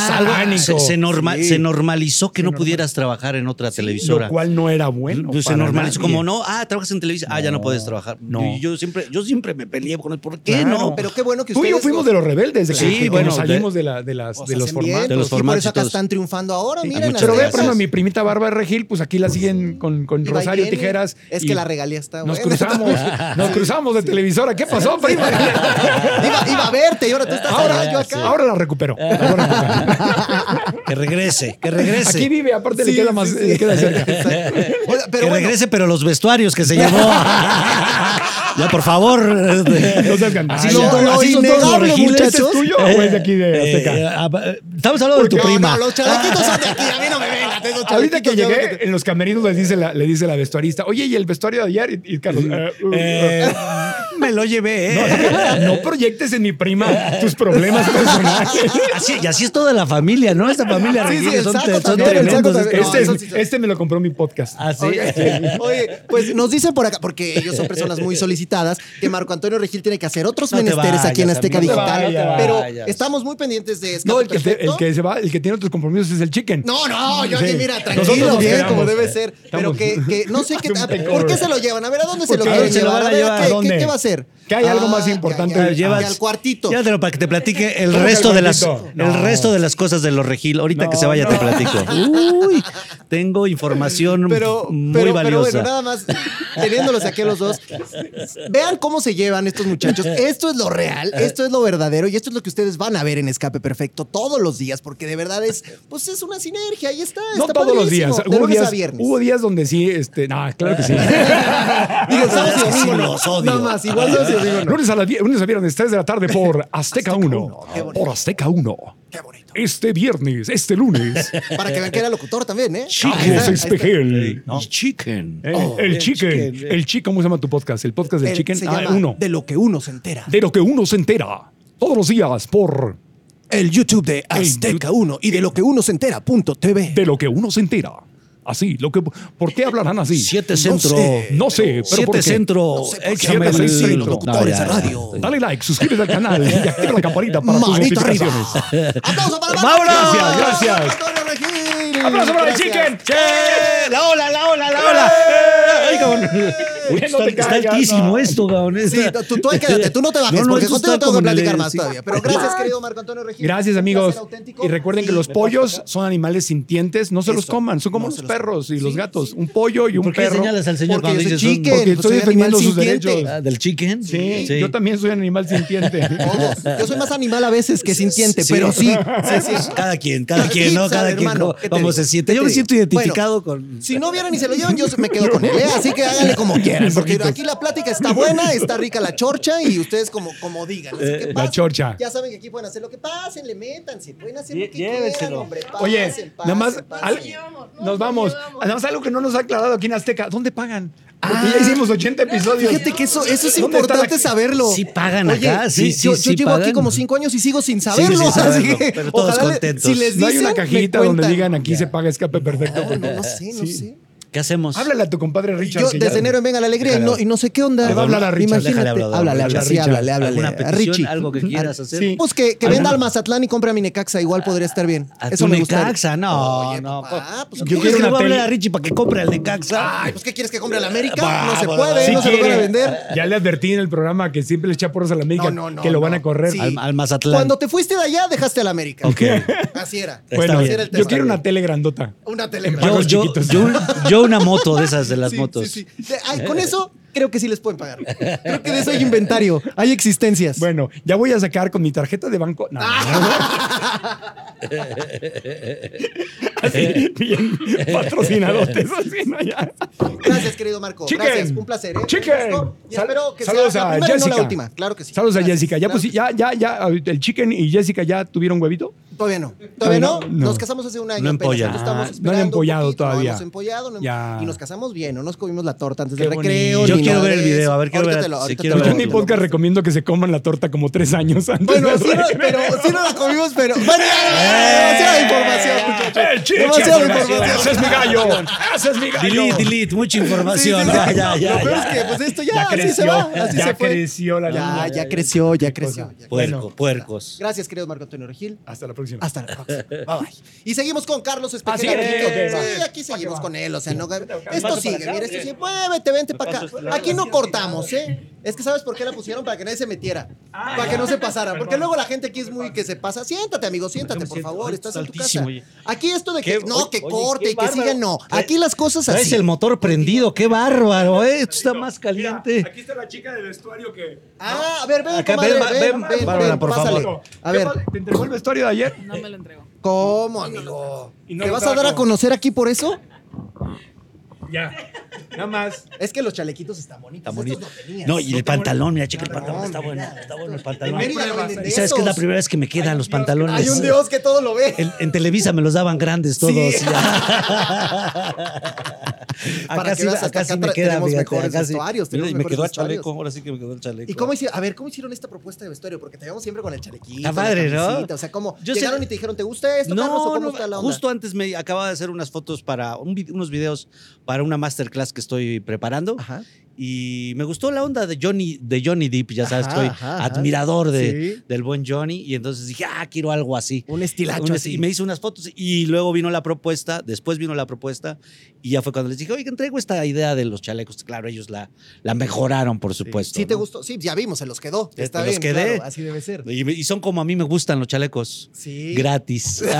Se, se norma- Sí. se normalizó que Se no pudieras trabajar en otra televisora. Lo cual no era bueno. Pues se normalizó nadie. como no, ah, trabajas en televisión, ah, ya no puedes trabajar. no. Y yo siempre, yo siempre me peleé con él, ¿por qué Claro. no? Pero qué bueno que Tú y yo ustedes fuimos de los rebeldes, de que- Sí, que bueno, nos salimos de, la, de, las, de los bien, formatos. De los pues, sí, por formatos eso y acá están triunfando ahora, Sí, miren. Pero ve, Aztecas. por ejemplo, mi primita Bárbara Regil, pues aquí la siguen con, con Y y Rosario. Tijeras. Es y que la regalía está Nos cruzamos, nos cruzamos de televisora. ¿Qué pasó, prima? iba, a verte y ahora tú estás Ahora, yo acá. ahora la recupero. Que regrese, que regrese. Aquí vive, aparte le Sí, queda más, sí, sí. le queda cerca. Oiga, pero que bueno, regrese, pero los vestuarios que se llevó. ya, por favor. No seas gandalla. Así Lo- son, todos- lo así son todos los. ¿Este es muchachos. tuyo o es de aquí de Eh, Azteca? eh, ah, estamos hablando de tu no, prima. no, los chalequitos son de aquí, a mí no me vengan. esos Ahorita que llegué, en los camerinos le dice la, le dice la vestuarista, oye, ¿y el vestuario de ayer? Y, y Carlos, eh, uh, Eh, me lo llevé. no, ¿eh? no proyectes en mi prima tus problemas personales. Así, y así es toda la familia, ¿no? Esta familia Sí, sí, son, saco son también, el saco tremendos. No, este, es- sí- este me lo compró mi podcast. Ah, sí. Oye, oye, pues nos dicen por acá, porque ellos son personas muy solicitadas, que Marco Antonio Regil tiene que hacer otros No te menesteres aquí en Azteca Digital. vayas. pero vayas. estamos muy pendientes de Escape No, el que, te- el que se va, el que tiene otros compromisos es el chicken. No, no, yo aquí, Sí. mira, tranquilo, nos bien, quedamos. como debe ser. Pero que, que no sé qué. ¿Por qué se lo llevan? A ver, ¿a dónde se lo quieren llevar? van a A ver, llevar. ¿qué, ¿A qué- dónde? qué va a hacer? Que hay algo Ah, más que- importante. que- que Llevas- al cuartito. Llévatelo para que te platique el ¿Cómo que resto el de las el resto de las cosas de los Regil. Ahorita que se vaya no. te platico. Uy, tengo información Pero, muy pero, pero valiosa. bueno, nada más teniéndolos aquí a los dos, vean cómo se llevan estos muchachos. Esto es lo real, esto es lo verdadero y esto es lo que ustedes van a ver en Escape Perfecto todos los días, porque de verdad es, pues es una sinergia, ahí está. No está todos los días. De Hubo lunes días, a viernes. hubo días donde sí, este, no, claro que sí. Digo, Es que sí los odio. Nada más, domingo no. Lunes a, vie- lunes a viernes, 3 de la tarde por Azteca 1. qué bonito. Por Azteca 1. Qué bonito. Este viernes, este lunes, Para que vean que era locutor también, ¿eh? Carlos Ahí está, ahí Espejel. No. Chicken. Eh, Oh, el el chicken. chicken. El chicken, ¿cómo se llama tu podcast? El podcast del El- chicken. se Ah, llama uno. De lo que uno se entera. De lo que uno se entera. Todos los días por El YouTube de Azteca 1 y de lo que uno se entera.tv. De lo que uno se entera. Así, lo que, ¿por qué hablarán así? Siete No centro. sé. No sé, pero ¿por Siete qué? centro. No sé, porque échame siete el-. No, Locutores ya. radio. Dale like, suscríbete al canal y activa la campanita para tus notificaciones. ¡Aplauso para ¡Vámonos! Gracias, gracias. Antonio Regil. ¡Aplauso para el chicken! ¡Che! ¡La ola, la ola, la ola! ¡Ay, cabrón! No está, te está caigas, altísimo no. esto, cabrón. Sí, tú, tú ahí quédate, tú no te bajes, No, no, porque contigo tengo que como platicar más sí. todavía. Pero gracias, querido Marco Antonio Regil. Gracias, amigos. Y recuerden que los pollos son animales sintientes, no se los coman, son como no los perros y los gatos. sí. Un pollo y un ¿Por qué perro. señalas al señor Porque dices son- chicken, Porque estoy defendiendo sus sintiente. derechos. Ah, del chicken? Sí, yo también soy animal sintiente. Todos. Yo soy más animal a veces que sintiente, pero sí. sí, sí. Cada quien, cada quien, ¿no? Cada quien hermano. cómo, ¿Qué te cómo digo? se siente. ¿Qué Yo me siento identificado con. Si no vieran y se lo llevan, yo me quedo con él. ¿eh? Así que háganle como quieran. Porque aquí la plática está buena, está rica la chorcha y ustedes como, como digan. Así que Eh, la pasen. chorcha. Ya saben que aquí pueden hacer lo que pasen, le métanse, pueden hacer lo que quieran, hombre. Oye, Pasen, nada más, pasen, al- pasen. nos vamos. Nada más algo que no nos ha aclarado aquí en Azteca. ¿Dónde pagan? Porque ya hicimos 80 episodios. Fíjate que eso, eso es ¿Dónde está importante la- saberlo. Sí pagan Oye, acá, sí, sí, yo, sí yo llevo aquí como cinco años y sigo sin saberlo. así saberlo, que pero todos le- contentos. si les No hay dicen, una cajita donde digan aquí se paga escape perfecto. No, no, no sé, no Sí. sé. ¿Qué hacemos? Háblale a tu compadre Richard. Yo que ya- desde enero en Venga la Alegría y no, y no sé qué onda. Le va a hablar a Richard, Imagínate. déjale hablar, háblale, sí, háblale, háblale. ¿Alguna a petición? Richie. ¿Algo que quieras hacer? Sí. Pues que, que venda al Mazatlán y compre a mi Necaxa, igual podría estar bien. ¿A Eso tu me gusta. Necaxa? No, Oye, no. papá, pues, yo ¿qué quiero que le voy a tele- hablar a Richie para que compre el Necaxa. Ay, pues ¿qué quieres que compre a la América? No se puede, no se lo van a vender. Ya le advertí en el programa que siempre le echa porros a la América No, no, no, que lo van a correr. Al, al Mazatlán. Cuando te fuiste de allá, dejaste a la América. Ok. Así era. Bueno, yo quiero una tele grandota. Una yo, yo, chiquitos. yo, yo una moto de esas de las Sí, motos. sí, sí. De- ay, con eso creo que sí les pueden pagar. Creo que de eso hay inventario, hay existencias. Bueno, ya voy a sacar con mi tarjeta de banco. No, Así, bien patrocinadotes. Así, ¿no? Ya. Gracias, querido Marco. Chicken. Gracias, un placer. ¿eh? Chicken. Y espero que saludos sea la a primera y no Jessica. la última. Claro que sí. Saludos a. Jessica. ¿Ya, Claro pues, ya, ya, ya, el Chicken y Jessica ya tuvieron huevito? Todavía no. Todavía no. no, no. Nos casamos hace un año. No empollan. Entonces estamos Ah, no han empollado poquito, todavía. No hemos empollado. no- Ya. Y nos casamos bien. No nos comimos la torta antes del recreo. Yo quiero ver el de video, a ver, quiero ver- Yo en mi podcast recomiendo que se coman la torta como tres años antes. Bueno, del sí, pero sí no la comimos, pero. Bueno, demasiada información, muchachos. ¡Eh, Demasiada información! información. ¡Ese es mi gallo! ¡Ese es mi gallo! Delete, delete, mucha información. sí. Ya, ya, ya. Lo es que, pues esto ya, Ya así se creció, va, así ya se fue. creció la Ya, ya creció, ya creció. ya Puerco, puercos. Gracias, querido Marco Antonio Regil. Hasta la próxima. Hasta la próxima. Bye bye. Y seguimos con Carlos Ah, Espejel. sí, ok, sí, va. aquí seguimos con él. O sea, no, esto sigue. Mira, esto sigue. Muévete, vente para acá. Aquí no cortamos, ¿eh? Es que ¿sabes por qué la pusieron? Para que nadie se metiera. Ah, Para que no se pasara. Porque luego la gente aquí es muy que se pasa. Siéntate, amigo, siéntate, por favor. Estás en tu casa. Aquí esto de que no, que corte y que siga, no. Aquí las cosas así. el motor prendido, qué bárbaro, ¿eh? Esto está más caliente. Aquí está la chica del vestuario que. Ah, a ver, ven, ven, ven, ven, ven, ven, Bárbara, ven, por pásale. favor. A ver, ¿Te entregó el vestuario de ayer? No me lo entregó. ¿cómo, amigo? Y no ¿Te lo vas a dar a trajo. conocer aquí por eso? Ya. Nada más. Es que los chalequitos están bonitos. Está Estos bonito. no tenías. No, y el pantalón, mira, checa el No, pantalón, está bueno, está bueno el En pantalón. Mérida no venden de Y sabes que es la esos. primera vez que me quedan los pantalones. Hay un Dios que todo lo ve. En, en Televisa me los daban grandes todos. Sí. Para que sí, veas, hasta acá sí acá me queda, tenemos fíjate, mejores acá sí. vestuarios, Mira, tenemos y me quedó el chaleco, ahora sí que me quedó el chaleco. ¿Y cómo hicieron? A ver, ¿cómo hicieron esta propuesta de vestuario? Porque te vemos siempre con el chalequito. La padre, ¿no? O sea, ¿cómo? Yo sé- Llegaron y te dijeron, ¿te gusta esto, Carlos, o No, cómo no, está la onda? justo antes me acababa de hacer unas fotos para un unos videos para una masterclass que estoy preparando Ajá. Y me gustó la onda de Johnny de Johnny Depp, ya sabes, Ajá, estoy ajá, ajá. admirador de, Sí. del buen Johnny y entonces dije, "Ah, quiero algo así." Un estilacho Un así. Y me hizo unas fotos y luego vino la propuesta, después vino la propuesta y ya fue cuando les dije, oye, traigo esta idea de los chalecos. Claro, ellos la, la mejoraron, por supuesto. Sí, te ¿no? gustó. Sí, ya vimos, se los quedó. Ya Está te los bien, quedé. claro, así debe ser. Y, y son como a mí me gustan los chalecos. Sí. Gratis.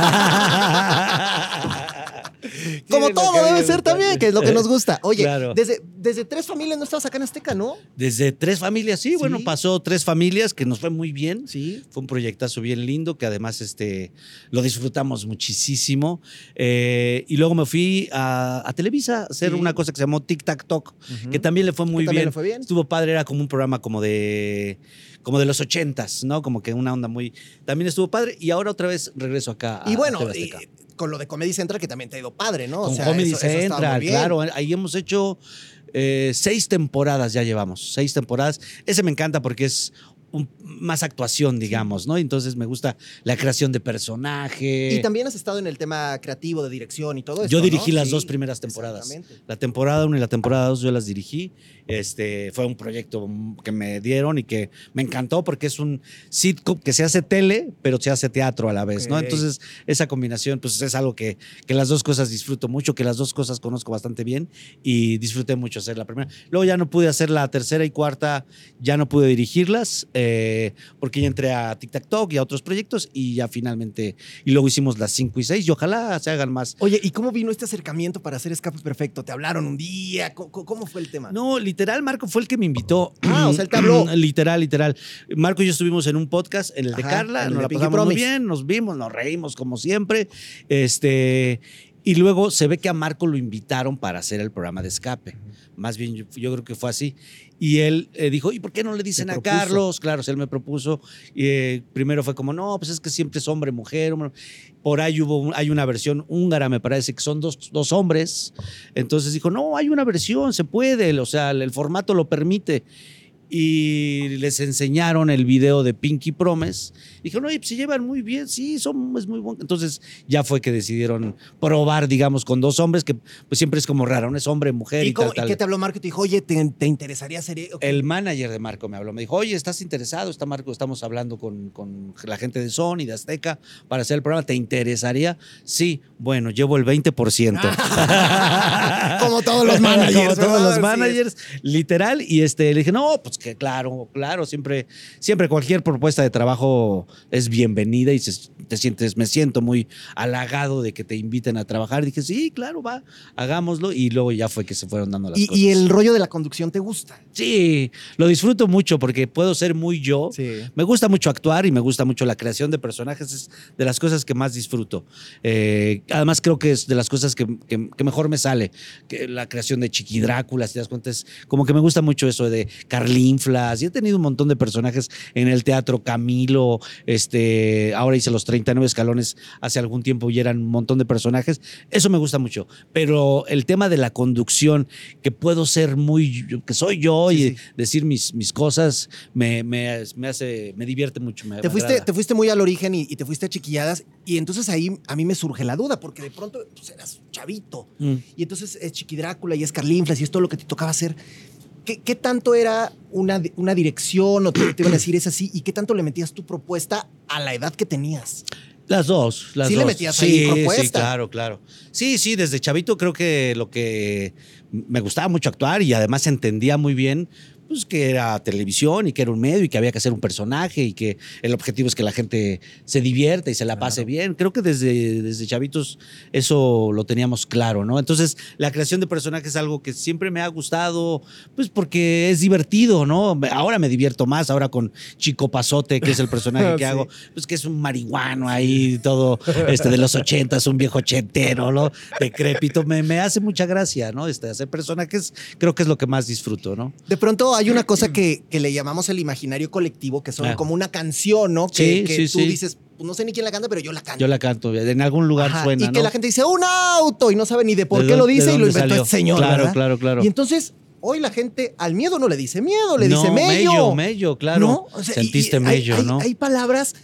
Como todo debe ser también, que es lo que nos gusta. Oye, Claro. desde, desde tres familias no estabas acá en Azteca, ¿no? Desde tres familias, sí, bueno, pasó tres familias que nos fue muy bien. Sí. Fue un proyectazo bien lindo que además este, lo disfrutamos muchísimo. Eh, y luego me fui a, a Televisa a hacer Sí. una cosa que se llamó Tic Tac Talk, que también le fue muy también bien. le fue bien. Estuvo padre, era como un programa como de, como de los ochentas, ¿no? Como que una onda muy... También estuvo padre y ahora otra vez regreso acá. a Y bueno, y con lo de Comedy Central, que también te ha ido padre, ¿no? O Con sea, Comedy eso- Central, claro. Ahí hemos hecho eh, seis temporadas, ya llevamos, seis temporadas. Ese me encanta porque es un- más actuación, digamos, ¿no? Entonces me gusta la creación de personaje. Y también has estado en el tema creativo, de dirección y todo eso. Yo dirigí ¿no? las Sí, dos primeras temporadas. exactamente. La temporada 1 y la temporada 2 yo las dirigí. Este, fue un proyecto que me dieron y que me encantó porque es un sitcom que se hace tele, pero se hace teatro a la vez, ¿no? Ok. Entonces, esa combinación, pues es algo que, que las dos cosas disfruto mucho, que las dos cosas conozco bastante bien y disfruté mucho hacer la primera. Luego ya no pude hacer la tercera y cuarta, ya no pude dirigirlas eh, porque ya entré a Tic Tac Talk y a otros proyectos y ya finalmente, y luego hicimos las 5 y 6 y ojalá se hagan más. Oye, ¿y cómo vino este acercamiento para hacer Escape Perfecto? ¿Te hablaron un día? ¿Cómo, cómo fue el tema? No, literal, Marco fue el que me invitó. Ah, o sea, él te habló. literal, literal. Marco y yo estuvimos en un podcast, en el de Carla, nos la pasamos muy bien, nos vimos, nos reímos como siempre. Este. Y luego se ve que a Marco lo invitaron para hacer el programa de escape. Más bien, yo, yo creo que fue así. Y él eh, dijo, ¿y por qué no le dicen a. Carlos? Claro, si él me propuso. Eh, primero fue como, no, pues es que siempre es hombre, mujer. hombre". Por ahí hubo hay una versión húngara, me parece, que son dos, dos hombres. Entonces dijo, no, hay una versión, se puede, o sea, el, el formato lo permite. Y les enseñaron el video de Pinky Promise. Dijeron, oye, pues se llevan muy bien, sí, son, es muy bueno. Entonces ya fue que decidieron probar, digamos, con dos hombres, que pues siempre es como raro, ¿no? Es hombre, mujer y, ¿Y, cómo- tal, y qué te habló Marco? y Te dijo, oye, ¿te, te interesaría hacer e-?" El manager de Marco me habló, me dijo, oye, ¿estás interesado? Está Marco, estamos hablando con, con la gente de Sony, de Azteca, para hacer el programa. ¿Te interesaría? Sí, bueno, llevo el 20%. Como todos los managers, Como todos los managers, literal. Y este, le dije, no, pues que claro, claro, siempre, siempre cualquier propuesta de trabajo es bienvenida y se- te sientes, me siento muy halagado de que te inviten a trabajar. Y dije, sí, claro, va, hagámoslo. Y luego ya fue que se fueron dando las ¿Y, cosas. y el rollo de la conducción te gusta? Sí, lo disfruto mucho porque puedo ser muy yo. Sí. Me gusta mucho actuar y me gusta mucho la creación de personajes. Es de las cosas que más disfruto. Eh, además, creo que es de las cosas que, que- que mejor me sale. Que la creación de Chiqui Drácula, si te das cuenta, es como que me gusta mucho eso de Carlinflas. Y he tenido un montón de personajes en el teatro. Camilo, este, ahora hice los 39 escalones hace algún tiempo y eran un montón de personajes. Eso me gusta mucho. Pero el tema de la conducción, que puedo ser muy, que soy yo Sí, y sí. decir mis, mis cosas, me, me, me hace, me divierte mucho. me- Te fuiste, agrada. te fuiste muy al origen y, y te fuiste a chiquilladas. Y entonces ahí a mí me surge la duda, porque de pronto pues, eras chavito. Mm. Y entonces es Chiqui Drácula y es Carlinflas y es todo lo que te tocaba hacer. ¿Qué, qué tanto era una, una dirección o te, te iban a decir es así? ¿Y qué tanto le metías tu propuesta a la edad que tenías? Las dos, las Sí dos. le metías ahí propuesta. Sí, claro, claro. Sí, sí, desde chavito creo que lo que me gustaba mucho actuar y además entendía muy bien pues que era televisión y que era un medio y que había que hacer un personaje y que el objetivo es que la gente se divierta y se la pase bien. Creo que desde, desde chavitos eso lo teníamos claro, ¿no? Entonces la creación de personajes es algo que siempre me ha gustado, pues porque es divertido, ¿no? Ahora me divierto más, ahora con Chico Pasote, que es el personaje que Sí. hago, pues que es un marihuano ahí, todo este, de los ochentas, un viejo ochentero, ¿no? Decrépito. Me, me hace mucha gracia, ¿no? Este, hacer personajes creo que es lo que más disfruto, ¿no? De pronto hay una cosa que, que le llamamos el imaginario colectivo, que son Ah. como una canción, ¿no? Que, Sí, que sí, tú sí. dices, "Pues no sé ni quién la canta, pero yo la canto. Yo la canto, en algún lugar Ajá, suena, y que ¿no? la gente dice, un auto, y no sabe ni de por ¿De qué lo dice y lo inventó salió? este señor. Claro, ¿verdad? claro, claro. Y entonces, hoy la gente al miedo no le dice miedo, le dice mello. mello, mello, claro. ¿No? O sea, y- Sentiste y mello, hay, ¿no? Hay palabras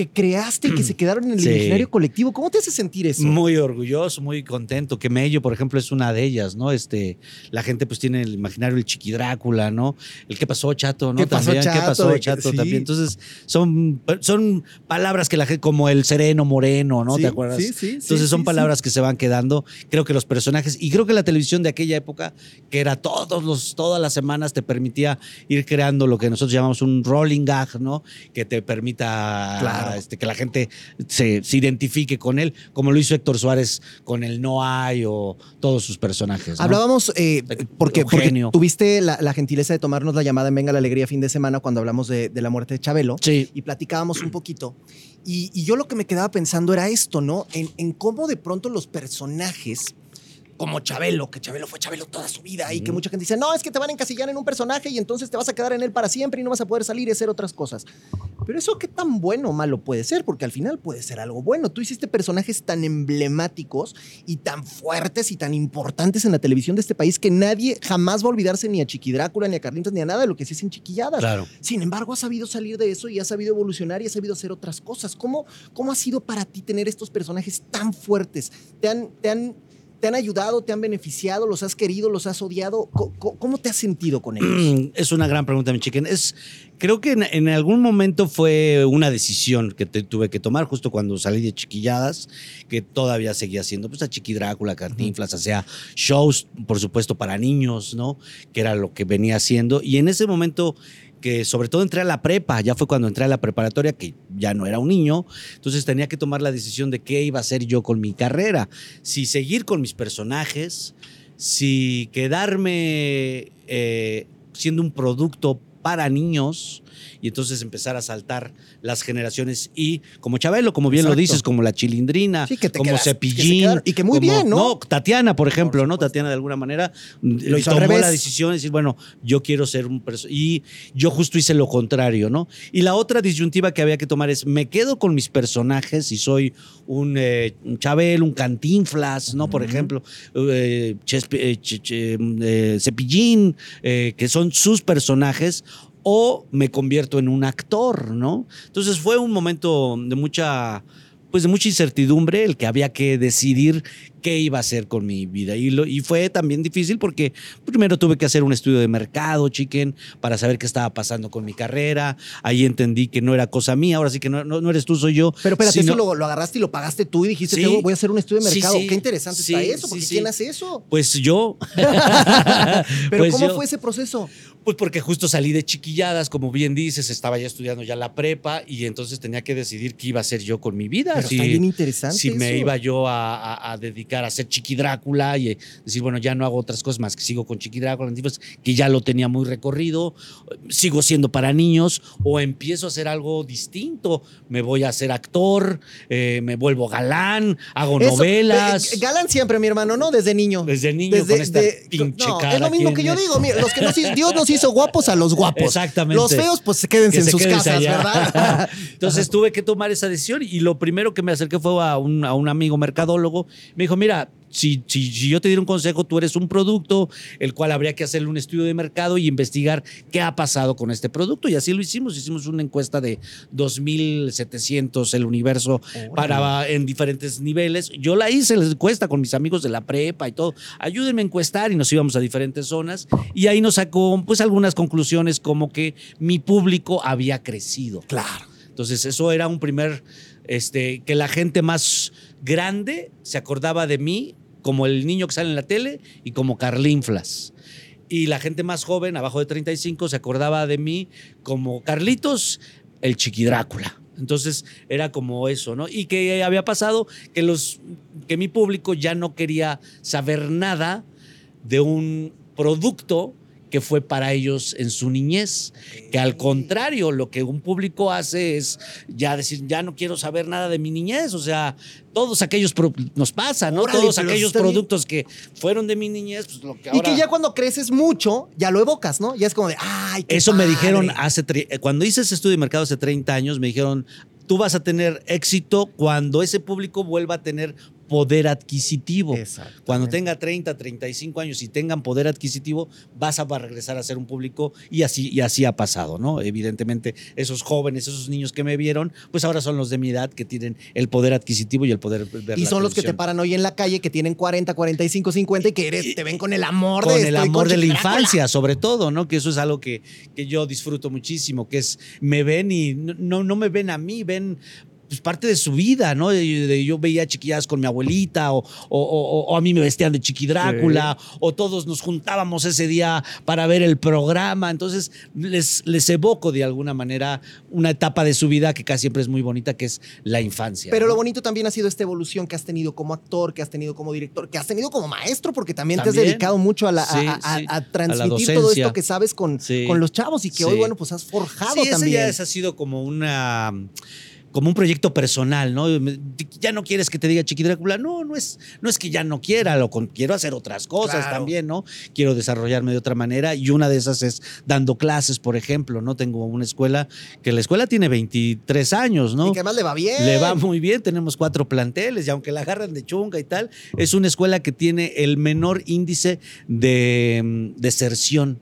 que creaste y que se quedaron en el Sí. imaginario colectivo. ¿Cómo te hace sentir eso? Muy orgulloso, muy contento. Que Mello, por ejemplo, es una de ellas, ¿no? Este, la gente pues tiene el imaginario el Chiqui Drácula, ¿no? El qué pasó, chato, ¿no? ¿Qué pasó, También, ¿Qué Chato? pasó, De que- chato? sí. También. Entonces, son, son palabras que la gente, como el sereno moreno, ¿no? Sí, ¿Te acuerdas? sí, sí, Entonces son palabras que se van quedando. Creo que los personajes, y creo que la televisión de aquella época, que era todos los, todas las semanas, te permitía ir creando lo que nosotros llamamos un rolling gag, ¿no? Que te permita Claro. Este, que la gente se, se identifique con él, como lo hizo Héctor Suárez con el No hay o todos sus personajes. ¿no? Hablábamos, eh, porque, tuviste la, la gentileza de tomarnos la llamada en Venga la Alegría fin de semana cuando hablamos de, de la muerte de Chabelo. Sí. y platicábamos un poquito. Y, y yo lo que me quedaba pensando era esto, ¿no? En, en cómo de pronto los personajes como Chabelo, que Chabelo fue Chabelo toda su vida y que mucha gente dice, no, es que te van a encasillar en un personaje y entonces te vas a quedar en él para siempre y no vas a poder salir y hacer otras cosas. Pero eso qué tan bueno o malo puede ser, porque al final puede ser algo bueno. Tú hiciste personajes tan emblemáticos y tan fuertes y tan importantes en la televisión de este país que nadie jamás va a olvidarse ni a Chiqui Drácula, ni a Carlitos, ni a nada de lo que se hacen chiquilladas. Claro. Sin embargo, has sabido salir de eso y has sabido evolucionar y has sabido hacer otras cosas. ¿Cómo, cómo ha sido para ti tener estos personajes tan fuertes? ¿Te han, te han, te han ayudado, te han beneficiado, los has querido, los has odiado? ¿Cómo, cómo te has sentido con ellos? Es una gran pregunta, mi chicken. Es, creo que en, en algún momento fue una decisión que te- tuve que tomar justo cuando salí de Chiquilladas, que todavía seguía haciendo pues a Chiqui Drácula, Cantinflas, hacía shows, por supuesto, para niños, ¿no? Que era lo que venía haciendo. Y en ese momento que sobre todo entré a la prepa, ya fue cuando entré a la preparatoria, que ya no era un niño, entonces tenía que tomar la decisión de qué iba a hacer yo con mi carrera, si seguir con mis personajes, si quedarme eh, siendo un producto para niños y entonces empezar a saltar las generaciones y como Chabelo, como bien lo dices, como la Chilindrina, Sí, que te como quedas- que Cepillín. quedaron- y que muy como- bien, ¿no? Tatiana, por ejemplo, Por ¿no? Tatiana de alguna manera Lo hizo al tomó revés. la decisión de decir, bueno, yo quiero ser un perso- y yo justo hice lo contrario, ¿no? Y la otra disyuntiva que había que tomar es, me quedo con mis personajes y soy un, eh, un Chabel, un Cantinflas, ¿no? Por ejemplo, eh, Chespe- eh, eh, Cepillín, que son sus personajes, o me convierto en un actor, ¿no? Entonces fue un momento de mucha pues de mucha incertidumbre el que había que decidir qué iba a hacer con mi vida. Y, lo, y fue también difícil porque primero tuve que hacer un estudio de mercado, chicken, para saber qué estaba pasando con mi carrera. Ahí entendí que no era cosa mía, ahora sí que no, no, no eres tú, soy yo. Pero espérate, sino- eso lo, lo agarraste y lo pagaste tú y dijiste, Sí. "Tengo- voy a hacer un estudio de mercado. sí. Qué interesante está eso, porque. ¿quién hace eso? Pues yo. Pero Pues ¿cómo yo. fue ese proceso? Pues porque justo salí de chiquilladas, como bien dices, estaba ya estudiando ya la prepa y entonces tenía que decidir qué iba a hacer yo con mi vida. Pero si, está bien interesante si me iba yo a, a- a dedicar a ser Chiqui Drácula y eh, decir, bueno, ya no hago otras cosas más que sigo con Chiqui Drácula, pues, que ya lo tenía muy recorrido, sigo siendo para niños o empiezo a hacer algo distinto. Me voy a ser actor, eh, me vuelvo galán, hago Eso, novelas. eh, galán siempre, mi hermano, ¿no? Desde niño. Desde niño con esta pinche no, cara Es lo mismo que yo digo. mira, los que nos hizo- Dios nos hizo guapos a los guapos. Exactamente. Los feos, pues quédense que en sus casas, allá. ¿verdad? Entonces tuve que tomar esa decisión y lo primero que me acerqué fue a un, a un amigo mercadólogo. Me dijo, mira, si, si, si yo te diera un consejo, tú eres un producto, el cual habría que hacerle un estudio de mercado y investigar qué ha pasado con este producto. Y así lo hicimos. Hicimos una encuesta de 2.700, el universo, para, en diferentes niveles. Yo la hice, la encuesta con mis amigos de la prepa y todo. Ayúdenme a encuestar y nos íbamos a diferentes zonas. Y ahí nos sacó pues algunas conclusiones como que mi público había crecido. Claro. Entonces, eso era un primer, este, que la gente más grande se acordaba de mí como el niño que sale en la tele y como Carlinflas. Y la gente más joven, abajo de 35, se acordaba de mí como Carlitos, el Chiqui Drácula. Entonces era como eso, ¿no? Y que había pasado que los que mi público ya no quería saber nada de un producto que fue para ellos en su niñez, que al contrario, lo que un público hace es ya decir, ya no quiero saber nada de mi niñez, o sea, todos aquellos, nos pasa, ¿no? Órale, todos aquellos bien. productos que fueron de mi niñez, pues lo que Y que ya cuando creces mucho, ya lo evocas, ¿no? Ya es como de, ay, qué Eso me padre". dijeron hace, cuando hice ese estudio de mercado hace 30 años, me dijeron, tú vas a tener éxito cuando ese público vuelva a tener poder adquisitivo. Cuando tenga 30, 35 años y tengan poder adquisitivo, vas a regresar a ser un público y así, y así ha pasado, ¿no? Evidentemente, esos jóvenes, esos niños que me vieron, pues ahora son los de mi edad que tienen el poder adquisitivo y el poder ver Y la son los que te paran hoy en la calle, que tienen 40, 45, 50 y que eres, te ven con el amor con de el estoy amor de la infancia, sobre todo, ¿no? Que eso es algo que, que yo disfruto muchísimo, que es, me ven y no me ven a mí, ven pues, parte de su vida, ¿no? De- de- yo veía chiquillas con mi abuelita o, o- o- o a mí me vestían de Chiqui Drácula o todos nos juntábamos ese día para ver el programa. Entonces les, les evoco de alguna manera una etapa de su vida que casi siempre es muy bonita, que es la infancia. Pero ¿no? lo bonito también ha sido esta evolución que has tenido como actor, que has tenido como director, que has tenido como maestro, porque también, te También. has dedicado mucho a, la- a- Sí, a, a- sí. a A la transmitir todo esto que sabes con, con los chavos y que hoy, bueno, pues has forjado Sí, ese también. ya es- ha sido como una como un proyecto personal, ¿no? Ya no quieres que te diga Chiqui Drácula. No, no es, no es que ya no quiera, lo con- quiero hacer otras cosas Claro. también, ¿no? Quiero desarrollarme de otra manera y una de esas es dando clases, por ejemplo, ¿no? Tengo una escuela que la escuela tiene 23 años, ¿no? Y que además le va bien. Le va muy bien, tenemos cuatro planteles y aunque la agarran de chunga y tal, es una escuela que tiene el menor índice de mm, deserción.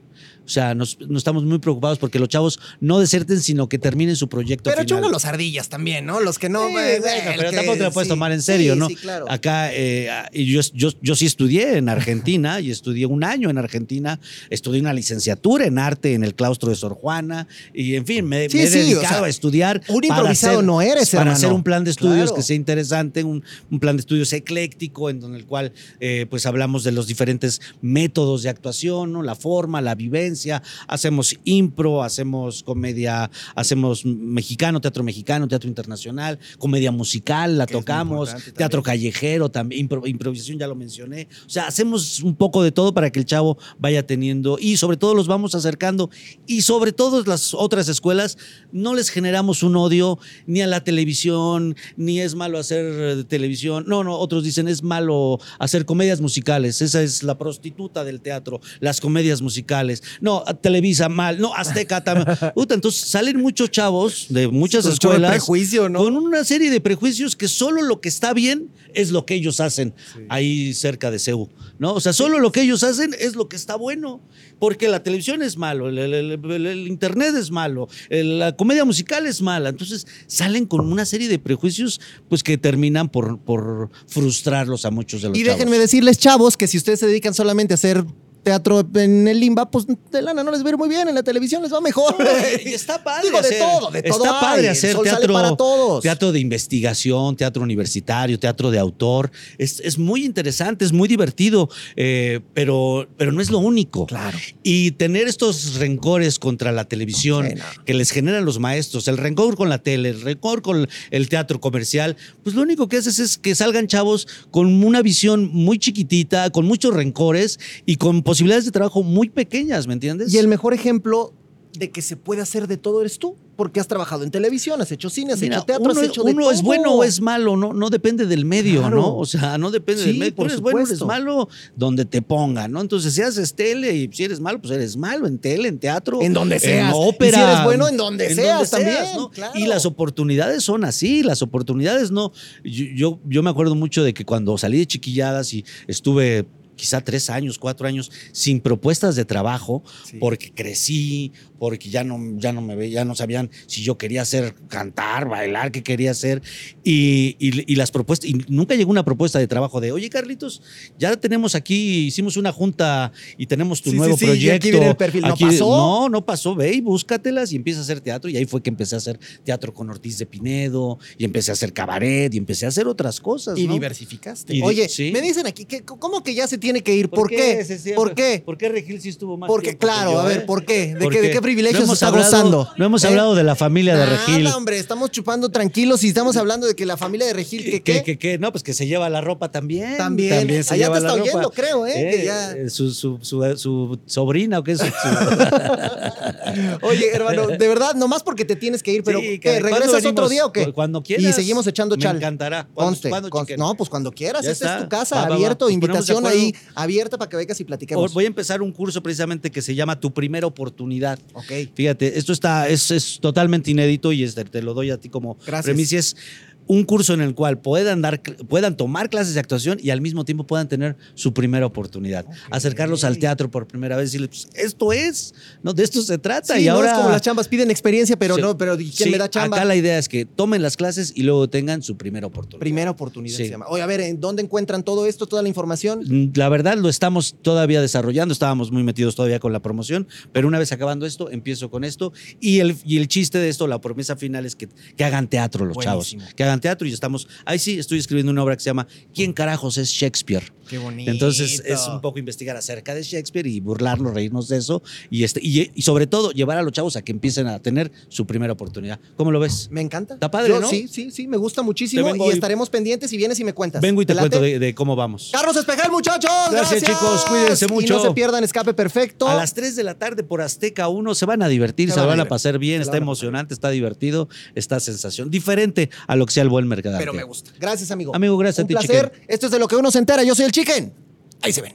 O sea, nos, nos estamos muy preocupados porque los chavos no deserten, sino que terminen su proyecto Pero chunga los ardillas también, ¿no? Los que no. Sí, eh, bueno, pero que- tampoco te lo puedes sí. tomar en serio, Sí, ¿no? Sí, claro. Acá, eh, y yo, yo, yo sí estudié en Argentina y estudié un año en Argentina, estudié una licenciatura en arte en el claustro de Sor Juana y en fin, me, me he o dedicado sea, a estudiar. un improvisado hacer- no eres, Para hermano. hacer un plan de estudios Claro. que sea interesante, un, un plan de estudios ecléctico en donde el cual eh, pues hablamos de los diferentes métodos de actuación, ¿no? la forma, la vivencia, hacemos impro, hacemos comedia, hacemos mexicano, teatro mexicano, teatro internacional, comedia musical, la Que tocamos, teatro callejero, también impro- improvisación, ya lo mencioné. O sea, hacemos un poco de todo para que el chavo vaya teniendo y sobre todo los vamos acercando y sobre todo las otras escuelas no les generamos un odio ni a la televisión, ni es malo hacer televisión. No, no, otros dicen es malo hacer comedias musicales. Esa es la prostituta del teatro, las comedias musicales. No, a Televisa mal, no, Azteca también. Puta, entonces salen muchos chavos de muchas escuelas prejuicio, ¿no? con una serie de prejuicios que solo lo que está bien es lo que ellos hacen ahí cerca de CEU, ¿no? O sea, solo lo que ellos hacen es lo que está bueno, porque la televisión es malo, el, el- el- el- el internet es malo, el- la comedia musical es mala, entonces salen con una serie de prejuicios pues que terminan por, por frustrarlos a muchos de los Y chavos. déjenme decirles, chavos, que si ustedes se dedican solamente a hacer teatro en el Limba, pues de lana no les va a ir muy bien, en la televisión les va mejor. No, está padre Digo, de hacer, todo, de todo Está hay, padre hacer teatro para todos. teatro de investigación, teatro universitario, teatro de autor. Es, es muy interesante, es muy divertido, eh, pero, pero no es lo único. Claro. Y tener estos rencores contra la televisión no. que les generan los maestros, el rencor con la tele, el rencor con el teatro comercial, pues lo único que haces es que salgan chavos con una visión muy chiquitita, con muchos rencores y con posibilidades de trabajo muy pequeñas, ¿me entiendes? Y el mejor ejemplo de que se puede hacer de todo eres tú, porque has trabajado en televisión, has hecho cine, has Mira, hecho teatro, uno, has hecho de uno es bueno o es malo, no, no depende del medio, Claro. ¿no? O sea, no depende Sí, del medio. Tú por eres bueno, eres supuesto. malo donde te pongan, ¿no? Entonces, si haces tele y si eres malo, pues eres malo en tele, en teatro, En donde seas. en ópera. Y si eres bueno, en donde seas también, ¿no? claro. Y las oportunidades son así, las oportunidades no. Yo, yo, yo me acuerdo mucho de que cuando salí de chiquilladas y estuve quizá tres años, cuatro años sin propuestas de trabajo, Sí. porque crecí, porque ya no, ya no me veía, ya no sabían si yo quería hacer cantar, bailar, qué quería hacer. Y, y- y las propuestas, y nunca llegó una propuesta de trabajo de, oye Carlitos, ya tenemos aquí, hicimos una junta y tenemos tu Sí, nuevo sí, proyecto. aquí viene el perfil. ¿No pasó? No, no pasó, ve y búscatelas y empieza a hacer teatro. Y ahí fue que empecé a hacer teatro con Ortiz de Pinedo, y empecé a hacer cabaret, y empecé a hacer otras cosas. Y ¿no? diversificaste. Y Oye, sí. me dicen aquí, que, ¿cómo que ya se tiene que ir? ¿Por, qué? ¿Por qué? ¿Por qué Regil sí estuvo más Porque, tiempo que claro, yo, a ver, eh? ¿por qué? ¿De qué, de qué privilegios no hemos está hablado- gozando? No hemos ¿Eh? hablado de la familia de Regil. Nada, hombre, estamos chupando tranquilos y estamos hablando de que la familia de Regil, que ¿Qué, qué? qué, qué? No, pues que se lleva la ropa también. También. se Allá lleva te está la ropa. oyendo, creo, ¿eh? Que ya- eh, Su, su, su, su sobrina o qué es. Su- Oye, hermano, de verdad, nomás porque te tienes que ir, pero Sí, ¿qué? caray, ¿cuándo ¿Regresas otro día o qué? Cu- cuando quieras. Y seguimos echando Me chal. encantará. ¿Cuándo- Conste? No, pues cuando quieras, Ya esta es tu casa, Va, va, va. abierto, invitación ahí abierta para que vengas y platiquemos. Voy a empezar un curso precisamente que se llama Tu Primera Oportunidad. Ok. Fíjate, esto está, es, es totalmente inédito y te lo doy a ti como Gracias. premisa. Un curso en el cual puedan, dar, puedan tomar clases de actuación y al mismo tiempo puedan tener su primera oportunidad. Acercarlos al teatro por primera vez y decirles, pues, esto es, ¿no? De esto se trata. Sí, y no ahora es como las chambas, piden experiencia, pero Sí. no, pero ¿quién Sí, me da chamba? Acá la idea es que tomen las clases y luego tengan su primera oportunidad. Primera oportunidad se llama. Oye, a ver, ¿en dónde encuentran todo esto, toda la información? Mm, La verdad lo estamos todavía desarrollando, estábamos muy metidos todavía con la promoción, pero una vez acabando esto, empiezo con esto y el, y el chiste de esto, la promesa final es que, que hagan teatro los Buenísimo. chavos, que hagan teatro y estamos, ahí sí estoy escribiendo una obra que se llama ¿Quién carajos es Shakespeare? Qué bonito. Entonces es un poco investigar acerca de Shakespeare y burlarnos, reírnos de eso y, este, y, y sobre todo llevar a los chavos a que empiecen a tener su primera oportunidad. ¿Cómo lo ves? Me encanta. Está padre, Yo ¿no? Sí, sí, sí, me gusta muchísimo y y- estaremos pendientes y vienes y me cuentas. Vengo y te, cuento de, de cómo vamos. Carlos Espejel, muchachos. Gracias, chicos, cuídense Y mucho. no se pierdan Escape Perfecto. A las 3 de la tarde por Azteca 1 se van a divertir, Se se, van a van a divertir. pasar bien, está emocionante, está divertido, está sensación. Diferente a lo que sea el buen mercado. Pero me gusta. Gracias, amigo. Amigo, gracias Un a ti, placer. Esto es de lo que uno se entera. Yo soy el Chicken. Ahí se ven.